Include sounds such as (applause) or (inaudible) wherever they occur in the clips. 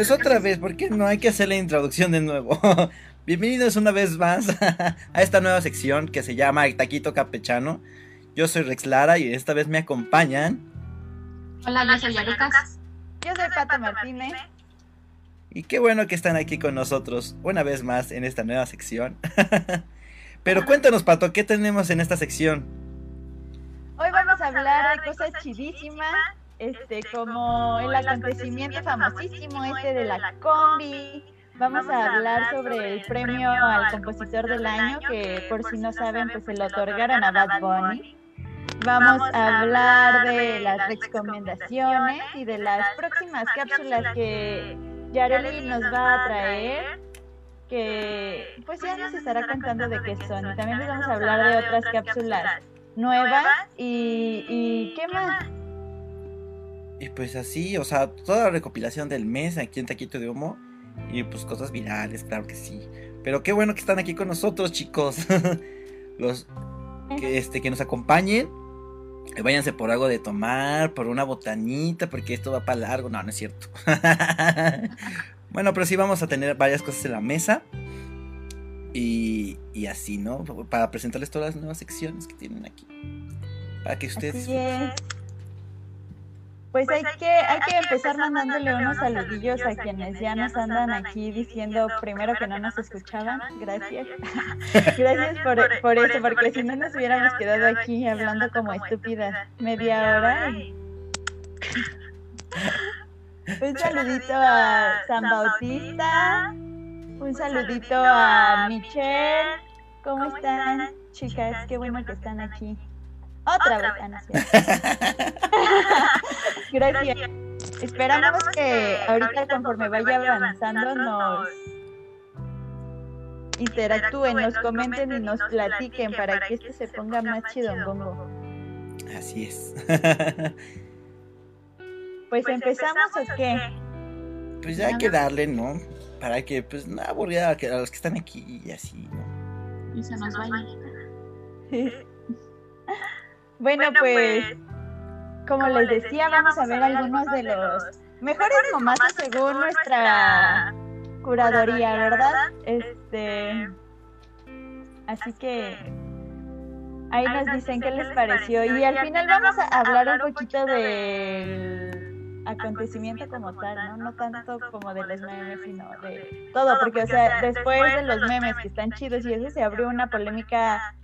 Pues otra vez, ¿por qué no hay que hacer la introducción de nuevo? (laughs) Bienvenidos una vez más (laughs) a esta nueva sección que se llama El Taquito Capechano. Yo soy Rex Lara y esta vez me acompañan. Hola, yo soy Lucas. Yo soy Pata Martínez. Y qué bueno que están aquí con nosotros una vez más en esta nueva sección. (laughs) Pero cuéntanos, Pato, ¿qué tenemos en esta sección? Hoy vamos a hablar de cosas chidísimas, este, como el acontecimiento famosísimo este de la combi. Vamos a hablar sobre el premio al compositor del año, que por si no saben, pues se lo otorgaron a Bad Bunny. Vamos a hablar de las recomendaciones y de las próximas cápsulas que Yareli nos va a traer que pues ya nos estará contando de qué son. Y también les vamos a hablar de otras cápsulas nuevas y, y qué más. Y pues así, o sea, toda la recopilación del mes aquí en Taquito de Humo. Y pues cosas virales, claro que sí. Pero qué bueno que están aquí con nosotros, chicos. (laughs) Los que, este, que nos acompañen. Que váyanse por algo de tomar, por una botanita, porque esto va para largo. No, no es cierto. (laughs) bueno, pero sí vamos a tener varias cosas en la mesa. Y, y así, ¿no? Para presentarles todas las nuevas secciones que tienen aquí. Para que ustedes... Así es. Pues hay que, hay que empezar mandándole unos saludillos a quienes ya nos andan aquí diciendo primero que no nos escuchaban. (laughs) Gracias. Gracias por, por eso, porque si no nos hubiéramos quedado aquí hablando como estúpidas media hora. Y... (laughs) Un saludito a San Bautista. Un saludito a Michelle. ¿Cómo están, chicas? Qué bueno que están aquí. Otra vez, Ana. (laughs) Gracias. Esperamos que ahorita conforme vaya avanzando nos interactúen, nos comenten y nos platiquen para que esto se ponga más chido bongo. Así es. (laughs) Pues empezamos o qué? Pues ya hay que darle, ¿no? Para que pues no aburrida a los que están aquí y así, ¿no? Y se nos vaya. (laughs) Bueno, pues, como les decía, vamos a ver algunos de los mejores momentos según nuestra curaduría, ¿verdad? Este, así que ahí nos dicen qué les pareció y al final vamos a hablar un poquito del acontecimiento como tal, ¿no? No tanto como de los memes, sino de todo, porque, o sea, después de los memes que están chidos y eso se abrió una polémica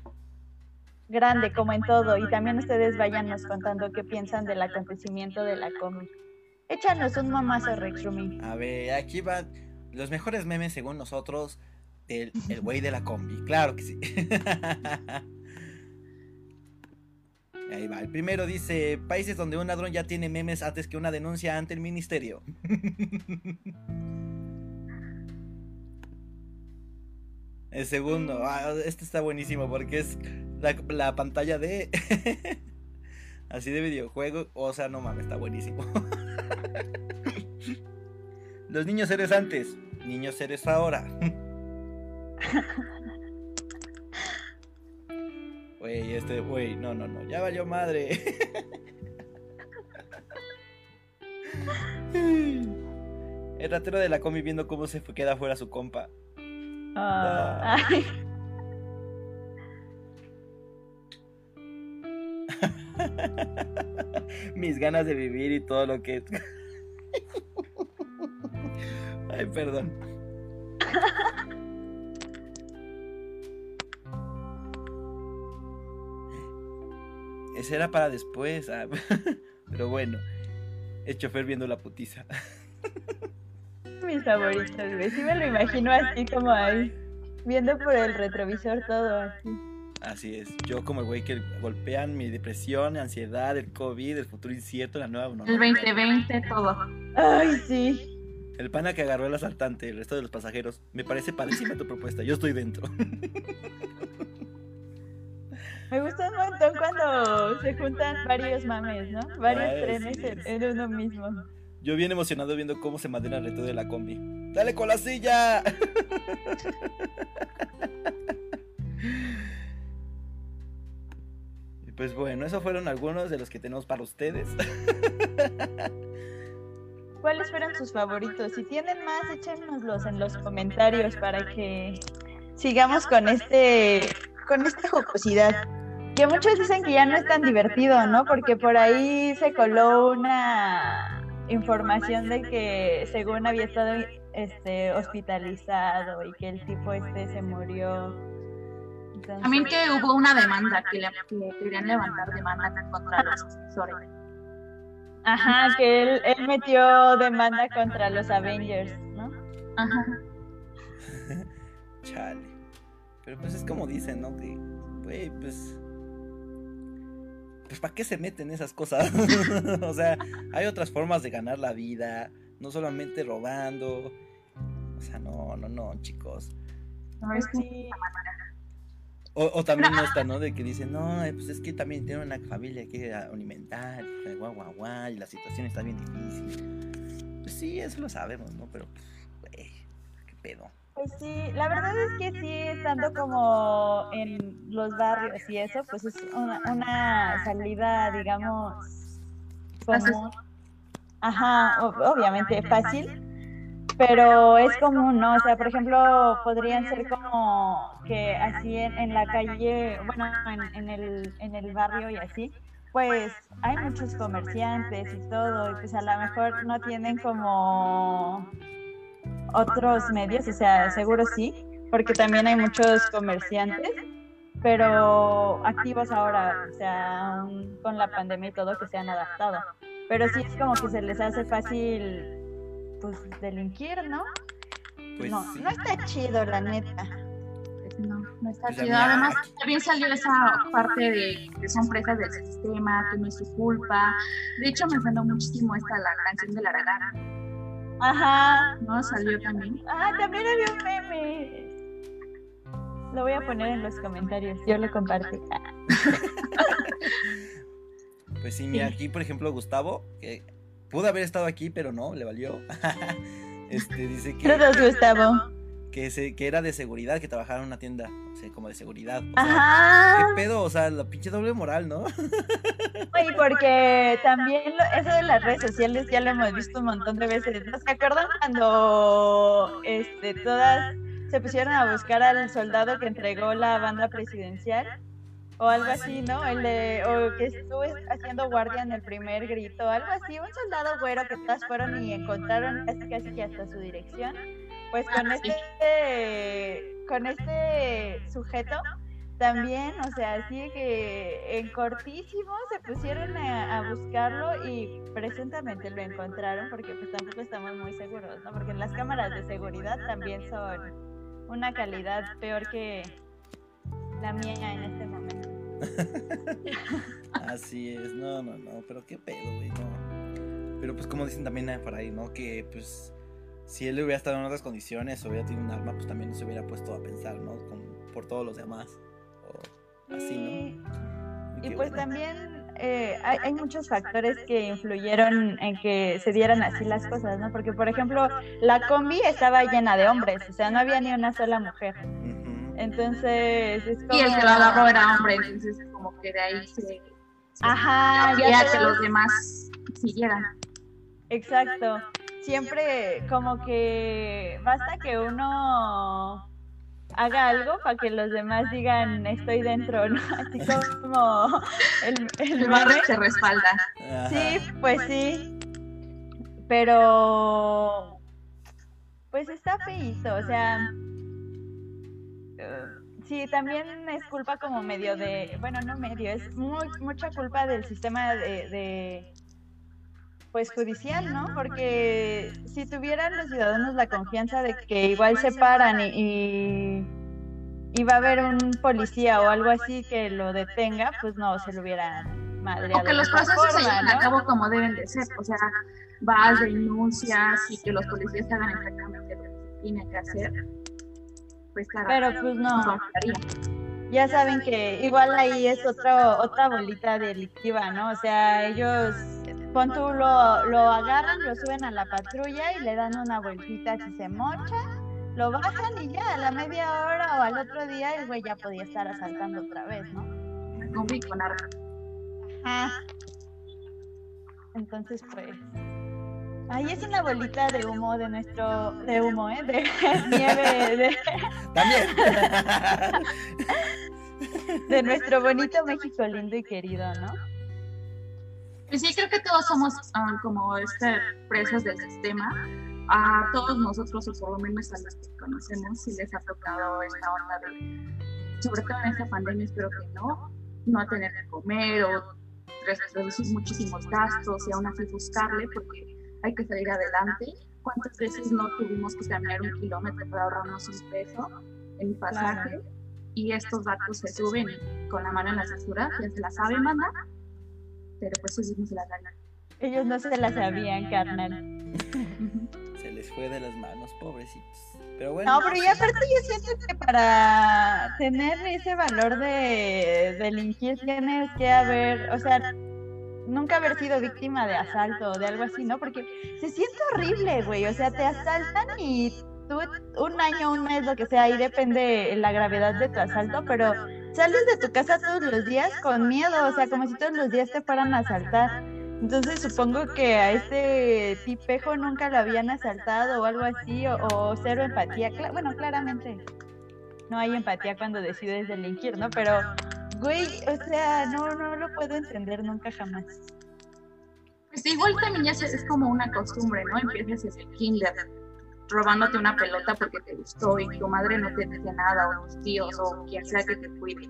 grande como en todo y también ustedes váyanos contando qué piensan del acontecimiento de la combi. Échanos un mamazo, Rex Rumi. A ver, aquí van los mejores memes según nosotros del el güey de la combi. Claro que sí. (laughs) Ahí va. El primero dice, países donde un ladrón ya tiene memes antes que una denuncia ante el ministerio. (laughs) El segundo, ah, este está buenísimo porque es la, la pantalla de... (laughs) así de videojuego. O sea, no mames, está buenísimo. (laughs) Los niños eres antes, niños eres ahora. (laughs) Güey, este, güey, no, no, no, ya valió madre. El ratero de la comi viendo cómo se queda fuera su compa. Ah. (laughs) Mis ganas de vivir y todo lo que... (laughs) Ay, perdón. (laughs) Ese era para después. ah, Pero bueno. El chofer viendo la putiza. Mis favoritos, güey. Sí me lo imagino así como ahí, viendo por el retrovisor todo así. Así es. Yo como el güey que golpean mi depresión, ansiedad, el COVID, el futuro incierto, la nueva El normalidad. 2020, todo. Ay, sí. El pana que agarró el asaltante, el resto de los pasajeros. Me parece padrísima tu propuesta. Yo estoy dentro. (laughs) Me gusta un montón cuando se juntan varios mames, ¿no? Varios Ay, trenes sí, en, sí. en uno mismo. Yo bien emocionado viendo cómo se madera el reto de la combi. ¡Dale con la silla! (laughs) Pues bueno, esos fueron algunos de los que tenemos para ustedes. (laughs) cuáles fueron sus favoritos. Si tienen más, échenoslos en los comentarios para que sigamos con este con esta jocosidad. Que muchos dicen que ya no es tan divertido, ¿no? Porque por ahí se coló una información de que según había estado este hospitalizado y que el tipo este se murió. Entonces, También que hubo una demanda, que, le, que querían levantar demanda contra los asesores. Ajá, que él, él metió demanda contra los Avengers, ¿no? Ajá. Chale. Pero pues es como dicen, ¿no? Que, güey, pues. Pues, ¿para qué se meten esas cosas? (laughs) o sea, hay otras formas de ganar la vida, no solamente robando. O sea, no, no, no, chicos. No, es que- Sí. O, o también no está, ¿no? De que dicen, no, eh, pues es que también tiene una familia que alimentar, y guau, guau, guau, y la situación está bien difícil. Pues sí, eso lo sabemos, ¿no? Pero, pues, güey, qué pedo. Pues sí, la verdad es que sí, estando como en los barrios y eso, pues es una, una salida, digamos, común. Ajá, obviamente fácil, pero es común, ¿no? O sea, por ejemplo, podrían ser como que así en, en la calle, bueno, en, en el, en el barrio y así, pues hay muchos comerciantes y todo, y pues a lo mejor no tienen como otros medios, o sea, seguro sí, porque también hay muchos comerciantes, pero activos ahora, o sea, con la pandemia y todo que se han adaptado. Pero sí es como que se les hace fácil, pues, delinquir, ¿no? Pues no, sí. no está chido, la neta. pues, no, no está Pues, chido. Además, también salió esa parte de que son presas del sistema, que no es su culpa. De hecho, me sonó muchísimo esta la canción de la Aragán, Ajá. ¿no? Salió también. Ah, también había un meme. Lo voy a poner en los comentarios, yo lo compartí. Pues sí, mira, aquí por ejemplo Gustavo, que pudo haber estado aquí, pero no, le valió. (laughs) este dice que, (laughs) Saludos, Gustavo. que, se, que era de seguridad, que trabajaba en una tienda, o sea, como de seguridad. O sea, Ajá. ¿Qué pedo? O sea, la pinche doble moral, ¿no? (laughs) Y porque también lo- eso de las redes sociales ya lo hemos visto un montón de veces. ¿No se acuerdan cuando este, todas se pusieron a buscar al soldado que entregó la banda presidencial? O algo así, ¿no? El de, o que estuvo haciendo guardia en el primer grito, algo así. Un soldado güero que todas fueron y encontraron casi casi que hasta su dirección. Pues con este, con este sujeto también, o sea, así que en cortísimo se pusieron a, a buscarlo y presuntamente lo encontraron porque pues tampoco estamos muy seguros, ¿no? Porque las cámaras de seguridad también son una calidad peor que la mía en este momento. (laughs) Así es, no, no, no, pero qué pedo, güey, no. Pero pues como dicen también eh, por ahí, ¿no? Que pues si él hubiera estado en otras condiciones o hubiera tenido un arma, pues también no se hubiera puesto a pensar, ¿no? Con- por todos los demás. O así, ¿no? Y pues bueno. también eh, hay, hay muchos factores que influyeron en que se dieran así las cosas, ¿no? Porque, por ejemplo, la combi estaba llena de hombres, o sea, no había ni una sola mujer. Entonces, es como... Y el que lo agarró era hombre, entonces como que de ahí se... se Ajá, ya que los demás siguieran. Exacto. Siempre como que basta que uno haga algo para que los demás digan estoy dentro, ¿no? (laughs) Así como el, el El barrio se respalda. Sí, pues sí. Pero pues está feíto, o sea, sí, también es culpa como medio de, bueno, no medio, es muy, mucha culpa del sistema de, de, pues judicial, ¿no? Porque si tuvieran los ciudadanos la confianza de que igual se paran y, y, y va a haber un policía o algo así que lo detenga, pues no se lo hubieran madreado. O que los procesos se lleven a cabo como deben de ser. O sea, vas, denuncias y que los policías hagan exactamente lo que se tiene que hacer. Pues claro, Pero pues no. ya saben que igual ahí es otro, otra bolita delictiva, ¿no? O sea, ellos, pon tú, lo, lo agarran, lo suben a la patrulla y le dan una vueltita si se mocha, lo bajan y ya a la media hora o al otro día el güey ya podía estar asaltando otra vez, ¿no? Con arma. Ajá. Entonces, pues, Ahí es una bolita de humo de nuestro, de humo, ¿eh? De (laughs) nieve, de, (laughs) También. (laughs) de nuestro bonito México lindo y querido, ¿no? Pues sí, creo que todos somos ah, como este, presas del sistema. A todos nosotros, o por lo menos a los que conocemos, si les ha tocado esta onda de, sobre todo en esta pandemia, espero que no, no tener que comer o reducir muchísimos gastos y aún así buscarle porque hay que salir adelante. ¿Cuántas veces no tuvimos que caminar un kilómetro para ahorrarnos un peso en pasaje? Claro. Y estos datos se suben con la mano en la cintura, ya se la sabe, manda, pero pues ellos no se la dan. Ellos no se la sabían, carnal. (laughs) Se les fue de las manos, pobrecitos. Pero bueno. No, pero y aparte yo siento que para tener ese valor de delinquir tienes que haber, o sea, nunca haber sido víctima de asalto o de algo así, ¿no? Porque se siente horrible, güey, o sea, te asaltan y tú un año, un mes, lo que sea, ahí depende la gravedad de tu asalto, pero sales de tu casa todos los días con miedo, o sea, como si todos los días te fueran a asaltar. Entonces supongo que a este tipejo nunca lo habían asaltado o algo así, o, cero empatía. Cla- bueno, claramente no hay empatía cuando decides delinquir, ¿no? Pero, güey, o sea, no, no lo puedo entender nunca jamás. Pues igual también ya es como una costumbre, ¿no? Empiezas desde el kinder robándote una pelota porque te gustó y tu madre no te decía nada, o tus tíos, o quien sea que te cuide.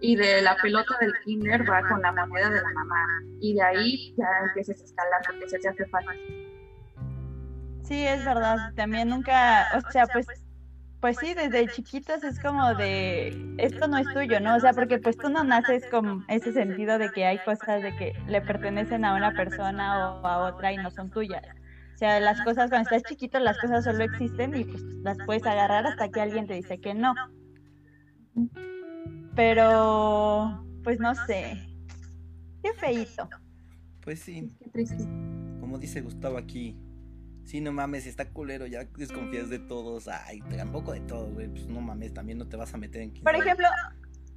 Y de la pelota del kinder va con la moneda de la mamá. Y de ahí ya empiezas a escalar porque se te hace fácil. Sí, es verdad. También nunca, o sea, pues, pues sí, desde chiquitos es como de, esto no es tuyo, ¿no? O sea, porque pues tú no naces con ese sentido de que hay cosas de que le pertenecen a una persona o a otra y no son tuyas. O sea, las cosas, cuando estás chiquito, las cosas solo existen y pues las puedes agarrar hasta que alguien te dice que no. Pero, pues no sé. Qué feíto. Pues sí, Qué triste. como dice Gustavo aquí. Sí, no mames, está culero, ya desconfías de todos. Ay, tampoco de todos, güey. Pues no mames, también no te vas a meter en... Por ejemplo,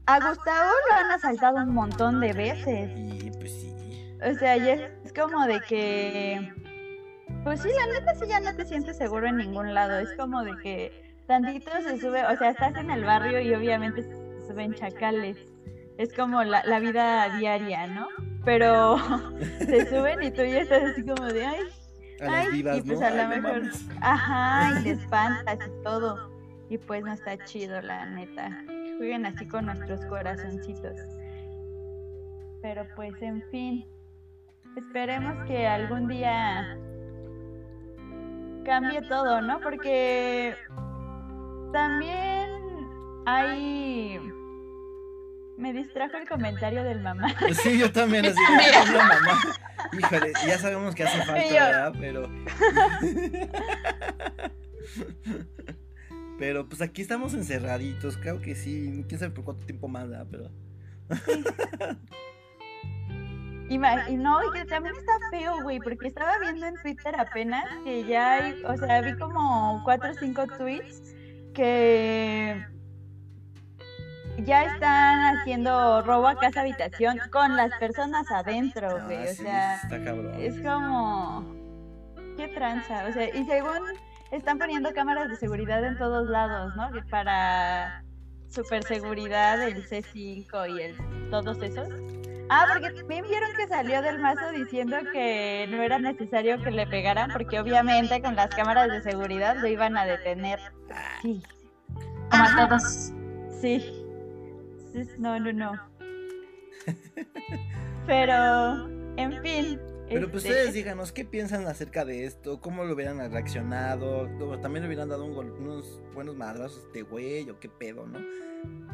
a Gustavo lo han asaltado un montón de veces. Y pues sí. O sea, ya es como de que. Pues sí, la neta sí ya no te sientes seguro en ningún lado. Es como de que tantito se sube, o sea, estás en el barrio y obviamente se suben chacales. Es como la, la vida diaria, ¿no? Pero (laughs) se suben y tú ya estás así como de, ay, A las Ay, y pues ¿no? a lo mejor- ajá, y (laughs) te espantas y todo. Y pues no está chido, la neta. Jueguen así con nuestros corazoncitos. Pero pues, en fin. Esperemos que algún día cambie todo, ¿no? Porque también hay... Me distrajo el comentario del mamá. (laughs) Sí, yo también así. (laughs) "Ay, no, mamá. Híjole, ya sabemos que hace falta, yo- ¿verdad? Pero. (laughs) Pero pues aquí estamos encerraditos, creo que sí. Quién sabe por cuánto tiempo más, ¿verdad? Pero. Y, ma- y no, y que también está feo, güey, porque estaba viendo en Twitter apenas que ya hay, o sea, vi como cuatro o cinco tweets que ya están haciendo robo a casa habitación con las personas adentro, Ah, güey, o sí, sea, está cabrón. es como, qué tranza, o sea, y según están poniendo cámaras de seguridad en todos lados, ¿no? Para super seguridad, el C5 y el todos esos. Ah, porque también vieron que salió del mazo diciendo que no era necesario que le pegaran porque obviamente con las cámaras de seguridad lo iban a detener. Sí, Como a todos. sí. No, no, no. (laughs) Pero, en fin. Pero pues este, ustedes díganos, ¿qué piensan acerca de esto? ¿Cómo lo hubieran reaccionado? ¿O ¿También le hubieran dado un gol- unos buenos madrazos a este güey o qué pedo, no?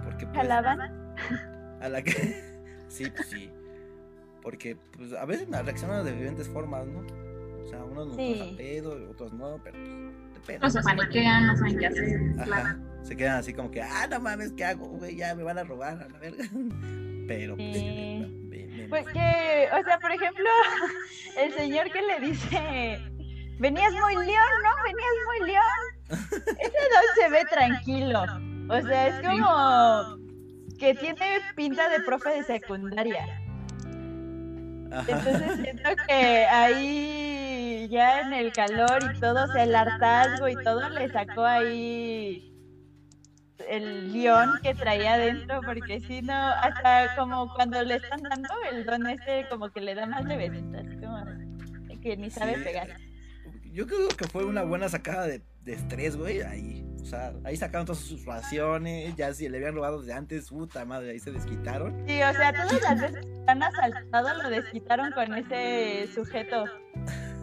Porque pues, ¿Jalaban? a la que... (laughs) sí, pues sí. Porque pues a veces me reaccionan de diferentes formas, ¿no? O sea, unos nos Sí. a pedo, otros no, pero pues depende. Otros se paniquean, no saben qué hacer. Ajá. Se quedan así como que, ah, no mames, ¿qué hago, güey? Ya me van a robar a la verga. (laughs) Pero pues... Sí. me- me- me- Pues que, o sea, por ejemplo, (laughs) el señor que le dice, venías muy león, ¿no? Venías muy león. Ese don se ve tranquilo. O sea, es como que tiene pinta de profe de secundaria. Entonces siento que ahí ya en el calor y todo, o sea, el hartazgo y todo, le sacó ahí el león que traía adentro, porque si no, hasta como cuando le están dando el don ese, como que le da más levecitas, como que ni sabe Sí. pegar. Yo creo que fue una buena sacada de, de estrés, güey. Ahí, o sea, ahí sacaron todas sus raciones. Ya si le habían robado de antes, puta madre, ahí se desquitaron. Sí, o sea, todas las veces que han asaltado lo desquitaron con ese sujeto. (laughs)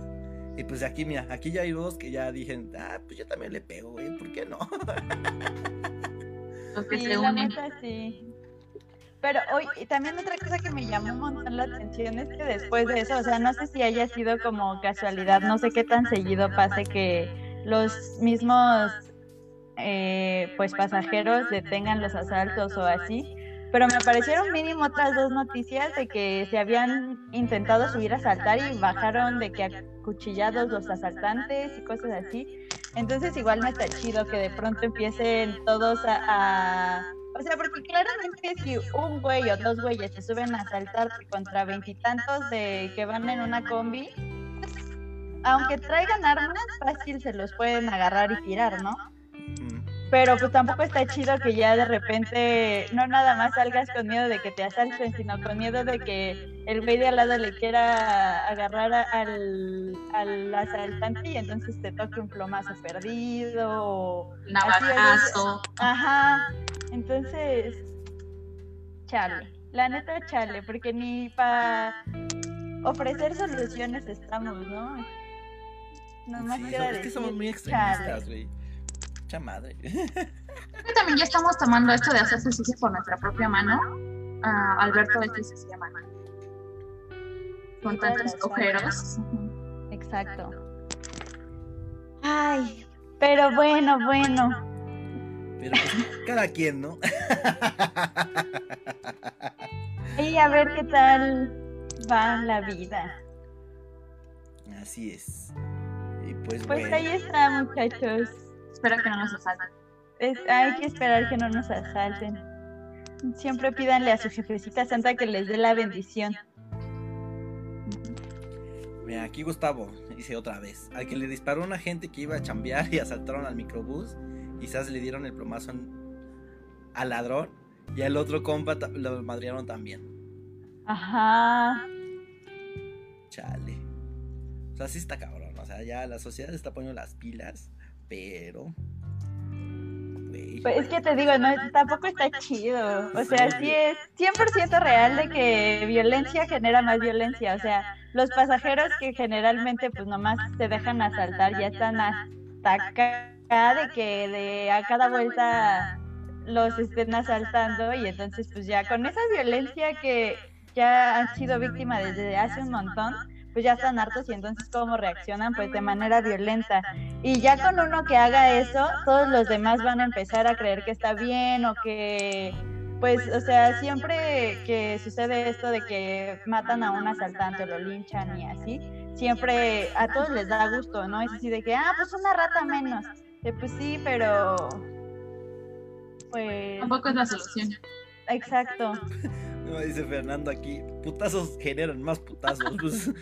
Y pues aquí, mira, aquí ya hay dos que ya dijeron, ah, pues yo también le pego, güey, ¿por qué no? (laughs) Los que Sí, se la unen. neta sí. Pero hoy, y también otra cosa que me llamó un montón la atención es que después de eso, o sea, no sé si haya sido como casualidad, no sé qué tan seguido pase que los mismos eh, pues pasajeros detengan los asaltos o así, pero me aparecieron mínimo otras dos noticias de que se habían intentado subir a asaltar y bajaron de que acuchillados los asaltantes y cosas así. Entonces igual no está chido que de pronto empiecen todos a... O sea, porque claramente si un güey o dos güeyes se suben a asaltar contra veintitantos de que van en una combi, pues, aunque traigan armas, fácil se los pueden agarrar y tirar, ¿no? Mm, Pero pues tampoco está chido que ya de repente no nada más salgas con miedo de que te asalten, sino con miedo de que el güey de al lado le quiera agarrar al, al asaltante y entonces te toque un plomazo perdido o... Navajazo. Ajá, entonces... Chale, la neta chale, porque ni para ofrecer soluciones estamos, ¿no? Nomás sí, queda es que somos muy extremistas, güey. Mucha madre. Creo que también ya estamos tomando esto de hacer justicia por nuestra propia mano. Ah, Alberto este se llama. Con Sí, todas tantos ojeros. Exacto. Ay, pero bueno, bueno. Pero pues, cada quien, ¿no? Y a ver qué tal va la vida. Así es. Y pues, Pues bueno. ahí está, muchachos. Espero que no nos asalten. Es- hay que esperar que no nos asalten. Siempre pídanle a su jefecita santa que les dé la bendición. Mira, aquí Gustavo dice otra vez. Al que le disparó una gente que iba a chambear y asaltaron al microbús, quizás le dieron el plomazo en- al ladrón y al otro compa lo madrearon también. Ajá. Chale. O sea, sí está cabrón. O sea, ya la sociedad está poniendo las pilas, pero. Pues es que te digo, no, tampoco está chido. O sea, sí es 100% real de que violencia genera más violencia. O sea, los pasajeros que generalmente pues nomás se dejan asaltar ya están hasta acá de que de a cada vuelta los estén asaltando y entonces pues ya con esa violencia que ya han sido víctimas desde hace un montón, pues ya están hartos y entonces cómo reaccionan pues de manera violenta. Y ya con uno que haga eso, todos los demás van a empezar a creer que está bien o que, pues, o sea, siempre que sucede esto de que matan a un asaltante o lo linchan y así, siempre a todos les da gusto, ¿no? Es así de que, ah, pues una rata menos. Eh, pues sí, pero... Pues... Tampoco es la solución. Exacto. No, dice Fernando aquí, putazos generan más putazos. Pues, (laughs)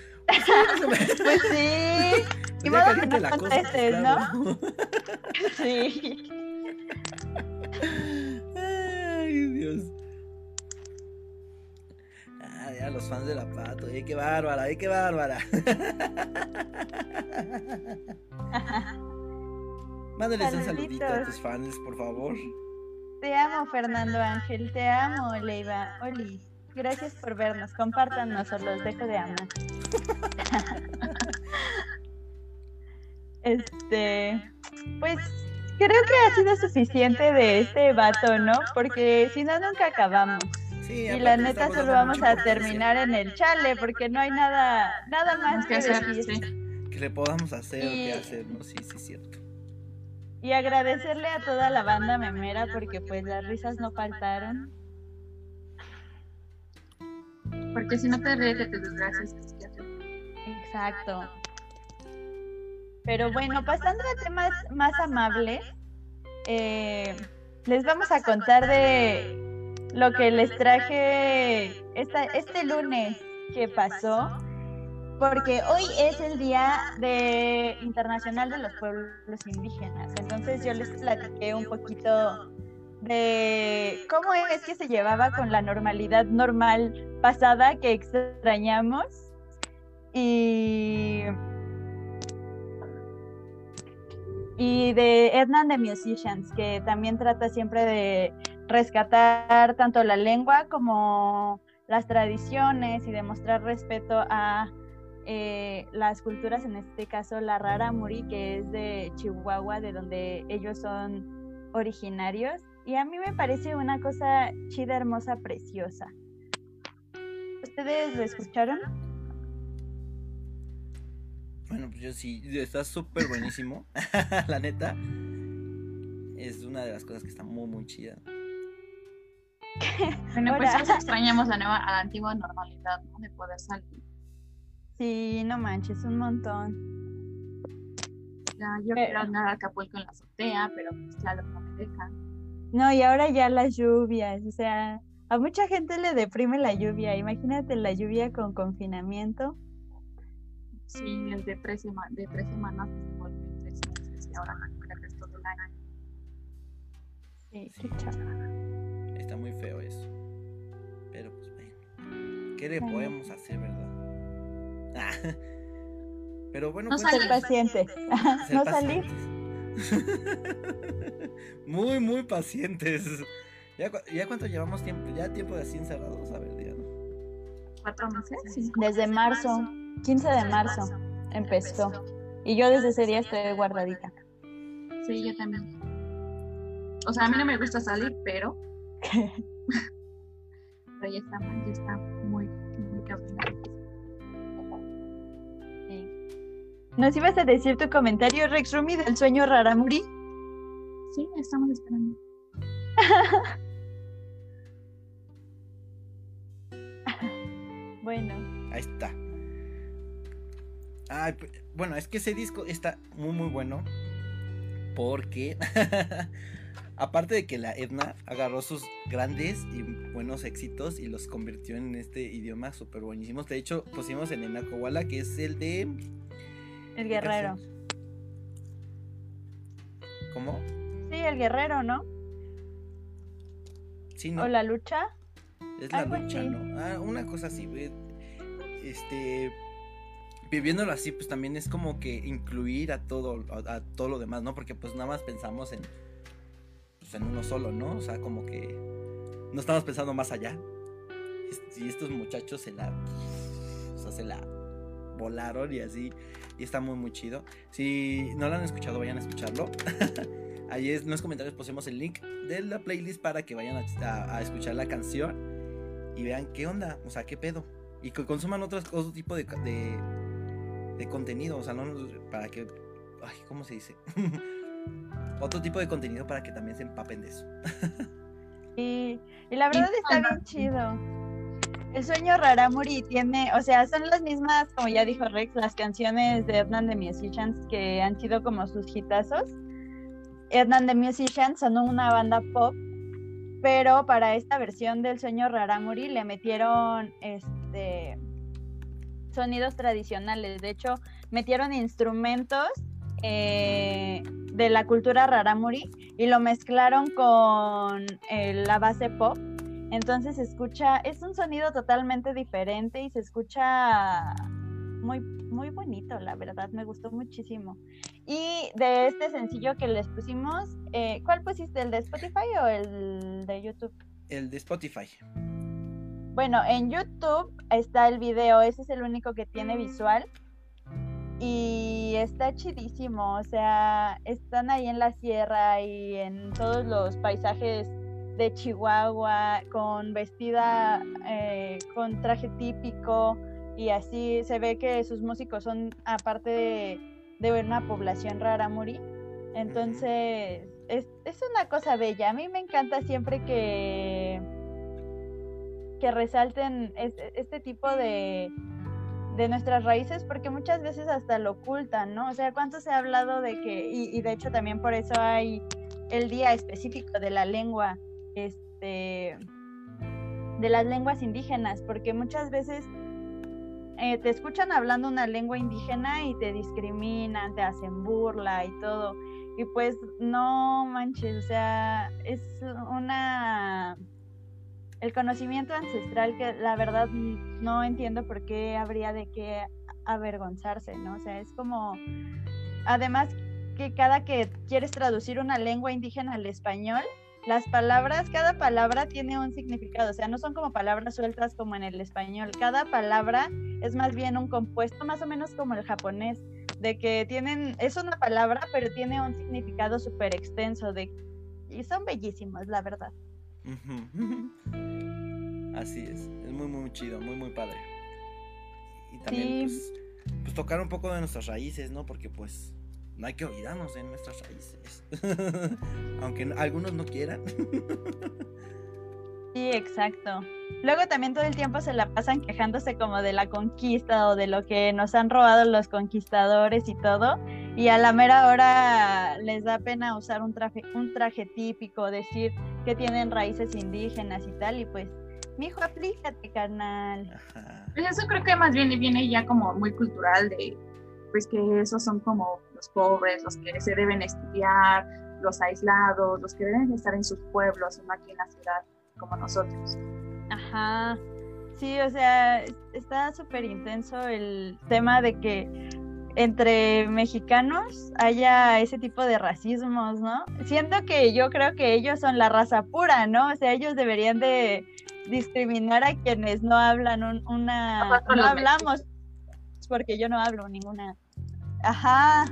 Pues sí. (laughs) Y ya que la cosa, pues, contestes, ¿no? (laughs) Sí. Ay, Dios. Ah, ya los fans de la pato, eh, qué bárbara, eh, qué bárbara. Mándales un saludito a tus fans, por favor. Te amo, Fernando Ángel. Te amo, Leiva. Oli. Gracias por vernos. Compártanos o los dejo de amar. (laughs) este. Pues creo que ha sido suficiente de este vato, ¿no? Porque si no, nunca acabamos. Sí, Y la neta solo vamos a terminar en el chale, porque no hay nada, nada más ¿Qué que hacer? decir. Sí. Que le podamos hacer o qué hacer, ¿no? Sí, sí, es cierto. Y agradecerle a toda la banda memera porque pues las risas no faltaron. Porque si no te ríes de tus desgracias. Exacto. Pero bueno, pasando a temas más amables, eh, les vamos a contar de lo que les traje esta, este lunes que pasó. Porque hoy es el Día de Internacional de los Pueblos Indígenas. Entonces yo les platiqué un poquito de cómo es que se llevaba con la normalidad normal pasada que extrañamos y y de Edna the Musicians que también trata siempre de rescatar tanto la lengua como las tradiciones y demostrar respeto a eh, las culturas, en este caso la Rara Muri, que es de Chihuahua, de donde ellos son originarios. Y a mí me parece una cosa chida, hermosa, preciosa. ¿Ustedes lo escucharon? Bueno, pues yo sí, está súper buenísimo. (laughs) la neta. Es una de las cosas que está muy, muy chida. Bueno, pues extrañamos la (laughs) nueva, a la antigua normalidad, ¿no? De poder salir. Sí, no manches, un montón. Ya, yo quiero andar a Acapulco en la azotea, pero pues claro, no me dejan. No, y ahora ya las lluvias, o sea, a mucha gente le deprime la lluvia. Imagínate la lluvia con confinamiento. Sí, el de tres, de tres semanas que se vuelve tres meses y ahora creo que es todo el año. Sí, qué chaval. Está muy feo eso. Pero pues bueno, ¿qué le podemos hacer, verdad? (laughs) Pero bueno, no pues, ser paciente. no salir. (laughs) muy, muy pacientes. ¿Ya, ¿Ya cuánto llevamos tiempo? Ya tiempo de así encerrados, a ver, díganos. ¿Cuatro meses? Desde marzo, 15 de marzo empezó. Y yo desde ese día estoy guardadita. Sí, yo también. O sea, a mí no me gusta salir, pero. (laughs) pero ya está, ya está muy, ¿Nos ibas a decir tu comentario, Rex Rumi, del sueño Raramuri? Sí, estamos esperando. (laughs) bueno. Ahí está. Ay, bueno, es que ese disco está muy muy bueno. Porque (laughs) aparte de que la Edna agarró sus grandes y buenos éxitos y los convirtió en este idioma súper buenísimos. De hecho, pusimos el Enakowala, que es el de el guerrero. ¿Cómo? Sí, el guerrero, ¿no? Sí, ¿no? ¿O la lucha? Es la lucha, ¿no? Ah, una cosa así, este viviéndolo así, pues también es como que incluir a todo, a, todo lo demás, ¿no? Porque pues nada más pensamos en, pues, en uno solo, ¿no? O sea, como que no estamos pensando más allá. Y estos muchachos se la, o sea, se la volaron y así. Y está muy, muy chido. Si no lo han escuchado, vayan a escucharlo. (laughs) Ahí en los comentarios pusimos el link de la playlist para que vayan a, escuchar la canción y vean qué onda, o sea, qué pedo. Y que consuman otros, otro tipo de, de, contenido, o sea, no para que. Ay, ¿cómo se dice? (laughs) otro tipo de contenido para que también se empapen de eso. (laughs) y, y la verdad está bien chido. El sueño Raramuri tiene, o sea, son las mismas, como ya dijo Rex, las canciones de Hernán de Musicians que han sido como sus hitazos. Hernán de Musicians son una banda pop, pero para esta versión del sueño Raramuri le metieron este sonidos tradicionales. De hecho, metieron instrumentos eh, de la cultura Raramuri y lo mezclaron con eh, la base pop entonces se escucha, es un sonido totalmente diferente y se escucha muy, muy bonito, la verdad, me gustó muchísimo. Y de este sencillo que les pusimos, eh, ¿cuál pusiste? ¿El de Spotify o el de YouTube? El de Spotify. Bueno, en YouTube está el video, ese es el único que tiene visual. Y está chidísimo, o sea, están ahí en la sierra y en todos los paisajes de Chihuahua, con vestida, eh, con traje típico, y así se ve que sus músicos son, aparte de, una población rara, muri. Entonces, es, una cosa bella. A mí me encanta siempre que, que resalten este, tipo de, de nuestras raíces porque muchas veces hasta lo ocultan, ¿no? O sea, ¿cuánto se ha hablado de que, y, de hecho también por eso hay el día específico de la lengua este, de las lenguas indígenas, porque muchas veces eh, te escuchan hablando una lengua indígena y te discriminan, te hacen burla y todo. Y pues no manches, o sea, es una... El conocimiento ancestral que la verdad no entiendo por qué habría de qué avergonzarse, ¿no? O sea, es como... Además que cada que quieres traducir una lengua indígena al español, las palabras, cada palabra tiene un significado, o sea, no son como palabras sueltas como en el español, cada palabra es más bien un compuesto, más o menos como el japonés, de que tienen, es una palabra, pero tiene un significado súper extenso, de, y son bellísimos, la verdad. (laughs) Así es, es muy, muy chido, muy, muy padre. Y también, pues, pues tocar un poco de nuestras raíces, ¿no? Porque pues no hay que olvidarnos de nuestras raíces. (laughs) Aunque algunos no quieran. sí, exacto. Luego también todo el tiempo se la pasan quejándose como de la conquista o de lo que nos han robado los conquistadores y todo. Y a la mera hora les da pena usar un traje, un traje típico, decir que tienen raíces indígenas y tal. Y pues, mijo, aplícate, carnal. Pues eso creo que más bien viene ya como muy cultural de pues que esos son como los pobres, los que se deben estudiar, los aislados, los que deben estar en sus pueblos, no aquí en la ciudad como nosotros. Ajá. Sí, o sea, está súper intenso el tema de que entre mexicanos haya ese tipo de racismos, ¿no? Siento que yo creo que ellos son la raza pura, ¿no? O sea, ellos deberían de discriminar a quienes no hablan una... No hablamos porque yo no hablo ninguna. Ajá.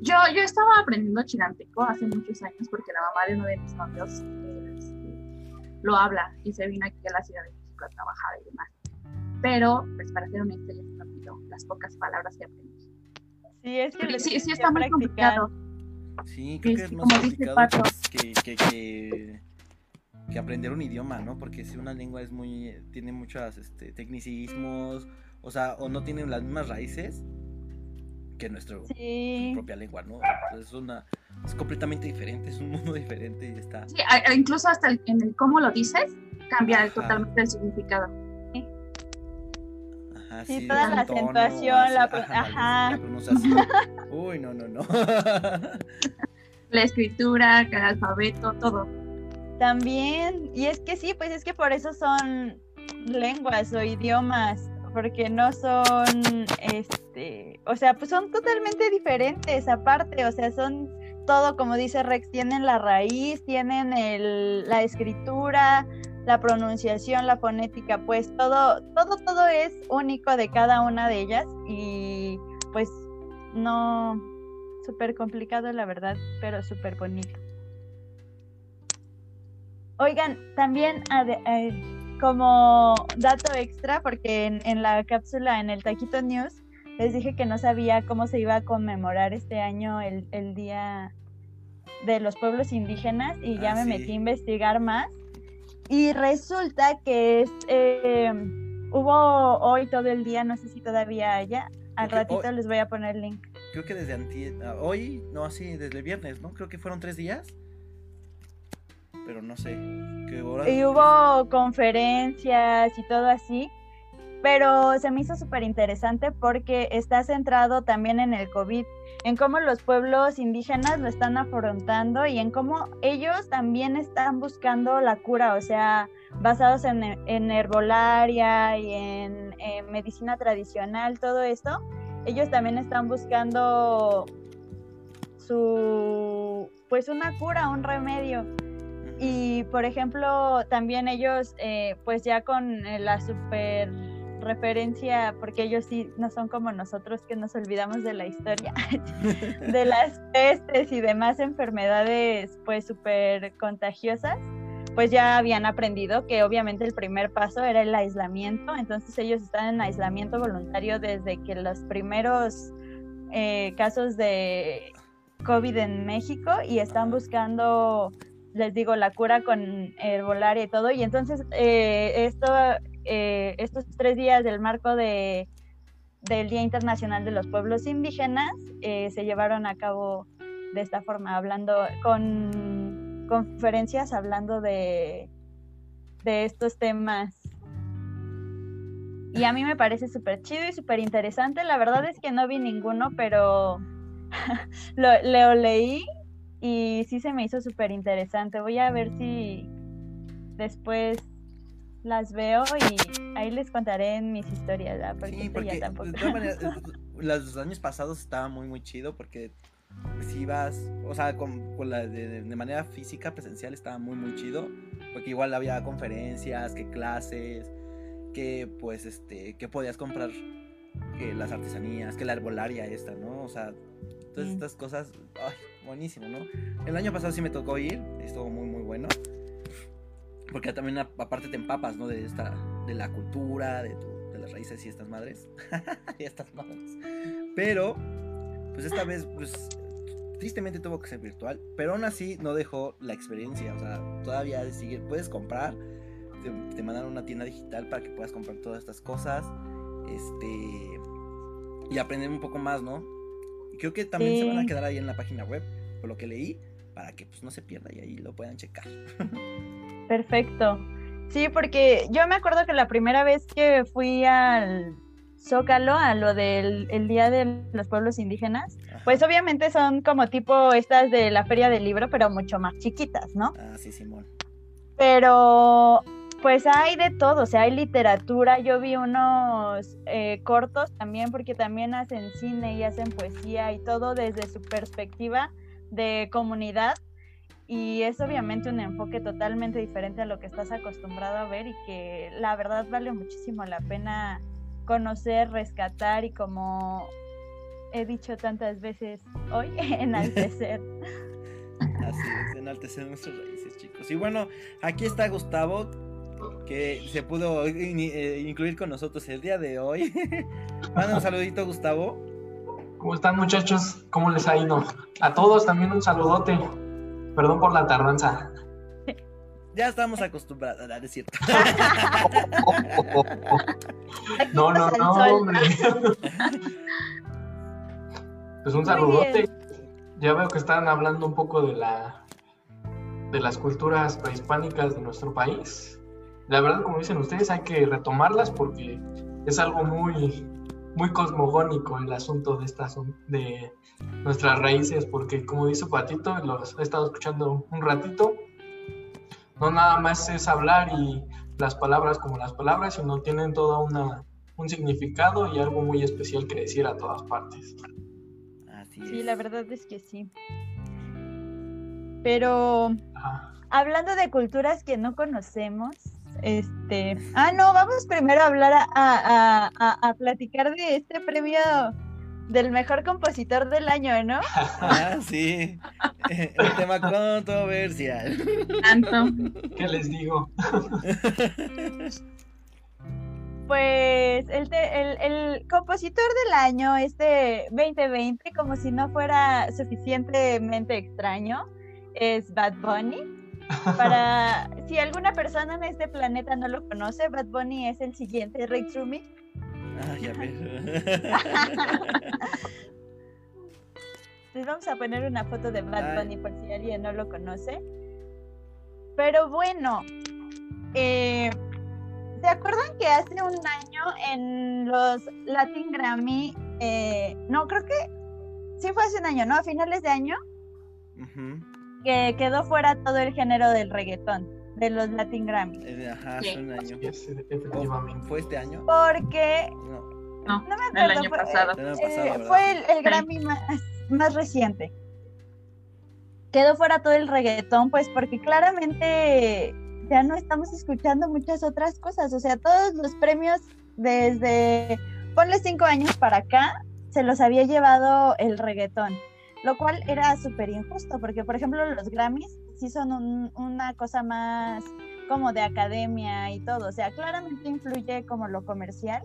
Yo, yo estaba aprendiendo chiranteco hace muchos años porque la mamá de uno de mis novios este, lo habla y se vino aquí a la Ciudad de México a trabajar y demás. Pero, pues para ser honesta, ya se me las pocas palabras que aprendí. Sí, es que sí, sí está muy complicado. Sí, creo que es más complicado que, que, que, que, aprender un idioma, ¿no? Porque si una lengua es muy, tiene muchos este, tecnicismos, o sea, o no tienen las mismas raíces que nuestra propia lengua, ¿no? Es una es completamente diferente, es un mundo (laughs) diferente y está. Sí, incluso hasta en el cómo lo dices cambia totalmente el significado. Ajá, sí, toda la acentuación, la, ajá. pronunciación. (laughs) Uy, no, no, no. la escritura, el alfabeto, todo. También, y es que sí, pues es que por eso son lenguas o idiomas porque no son, este, o sea, pues son totalmente diferentes aparte, o sea, son todo, como dice Rex, tienen la raíz, tienen el, la escritura, la pronunciación, la fonética, pues todo, todo, todo es único de cada una de ellas y pues no, súper complicado la verdad, pero súper bonito. Oigan, también como dato extra, porque en, la cápsula, en el Taquito News, les dije que no sabía cómo se iba a conmemorar este año el, Día de los Pueblos Indígenas y ya ah, me metí a investigar más. Y resulta que es, eh, hubo hoy todo el día, no sé si todavía haya, al ratito les voy a poner el link. Creo que desde anti ah, hoy, no así, desde el viernes, ¿no? Creo que fueron tres días pero no sé. Y hubo conferencias y todo así, pero se me hizo súper interesante porque está centrado también en el COVID, en cómo los pueblos indígenas lo están afrontando y en cómo ellos también están buscando la cura, o sea, basados en, en herbolaria y en, en medicina tradicional, todo esto, ellos también están buscando su, pues una cura, un remedio. Y por ejemplo, también ellos, eh, pues ya con eh, la super referencia, porque ellos sí no son como nosotros que nos olvidamos de la historia, (laughs) de las pestes y demás enfermedades pues súper contagiosas, pues ya habían aprendido que obviamente el primer paso era el aislamiento, entonces ellos están en aislamiento voluntario desde que los primeros eh, casos de COVID en México y están buscando les digo, la cura con herbolaria y todo. Y entonces, eh, esto, eh, estos tres días del marco de, del Día Internacional de los Pueblos Indígenas eh, se llevaron a cabo de esta forma, hablando con conferencias, hablando de, de estos temas. Y a mí me parece súper chido y súper interesante. La verdad es que no vi ninguno, pero (laughs) lo, lo leí y sí se me hizo súper interesante. Voy a ver si después las veo y ahí les contaré en mis historias, ¿verdad? Porque, Sí, esto porque ya tampoco. de todas maneras, (laughs) los años pasados estaba muy, muy chido porque si ibas, o sea, con, con la de, de manera física, presencial, estaba muy, muy chido. Porque igual había conferencias, que clases, que pues, este, que podías comprar que las artesanías, que la herbolaria esta, ¿no? O sea, todas Mm. estas cosas, ay, buenísimo, ¿no? El año pasado sí me tocó ir, estuvo muy, muy bueno. Porque también aparte te empapas, ¿no? De esta, de la cultura, de, tu- de las raíces y estas madres. (laughs) y estas madres. Pero, pues esta vez, pues, tristemente tuvo que ser virtual. Pero aún así no dejó la experiencia. O sea, todavía de puedes comprar. Te, te mandan a una tienda digital para que puedas comprar todas estas cosas. Este. Y aprender un poco más, ¿no? Y creo que también se van a quedar ahí en la página web, por lo que leí, para que pues no se pierda y ahí lo puedan checar. (laughs) Perfecto. Sí, porque yo me acuerdo que la primera vez que fui al Zócalo, a lo del el Día de los Pueblos Indígenas, pues obviamente son como tipo estas de la Feria del Libro, pero mucho más chiquitas, ¿no? Ah, sí, Simón. Pero pues hay de todo, o sea, hay literatura, yo vi unos eh, cortos también, porque también hacen cine y hacen poesía y todo desde su perspectiva de comunidad. Y es obviamente un enfoque totalmente diferente a lo que estás acostumbrado a ver y que la verdad vale muchísimo la pena conocer, rescatar y como he dicho tantas veces hoy, (laughs) enaltecer. (laughs) Así es, enaltecer nuestras raíces, chicos. Y bueno, aquí está Gustavo, que se pudo in- eh, incluir con nosotros el día de hoy. (laughs) Manda un saludito, Gustavo. ¿Cómo están muchachos? ¿Cómo les ha ido? A todos también un saludote. Perdón por la tardanza. (laughs) Ya estamos acostumbrados, ah, no, es cierto. (laughs) No, no, no, hombre. Pues un saludote. Ya veo que están hablando un poco de la de las culturas prehispánicas de nuestro país. La verdad, como dicen ustedes, hay que retomarlas porque es algo muy muy cosmogónico el asunto de estas de nuestras raíces, porque como dice Patito, los he estado escuchando un ratito, no nada más es hablar y las palabras como las palabras, sino tienen toda una un significado y algo muy especial que decir a todas partes. Así es. Sí, la verdad es que sí. Pero hablando de culturas que no conocemos, este, ah, no, vamos primero a hablar a, a- a- a platicar de este premio del mejor compositor del año, ¿no? Ah, sí. Un tema controversial. Tanto. ¿Qué les digo? Pues el, te- el, el compositor del año, este 2020, como si no fuera suficientemente extraño, es Bad Bunny. Para (laughs) si alguna persona en este planeta no lo conoce, Bad Bunny es el siguiente Rick Rubin. Ah, ya ves. (laughs) Les vamos a poner una foto de Bad. Bunny por si alguien no lo conoce. Pero bueno, eh, ¿se acuerdan que hace un año en los Latin Grammy, eh, no, creo que sí fue hace un año, ¿no? A finales de año, que quedó fuera todo el género del reggaetón, de los Latin Grammy. Eh, Ajá, Sí. hace un año. Sí, es, ¿O efectivamente. ¿Fue este año? Porque, No. No, no me el acuerdo, año fue, pasado. El año eh, pasado, ¿verdad? fue el, el Sí. Grammy más, más reciente. Quedó fuera todo el reggaetón, pues porque claramente ya no estamos escuchando muchas otras cosas. O sea, todos los premios desde, ponle cinco años para acá, se los había llevado el reggaetón. Lo cual era súper injusto, porque por ejemplo los Grammys sí son un- una cosa más como de academia y todo. O sea, claramente influye como lo comercial,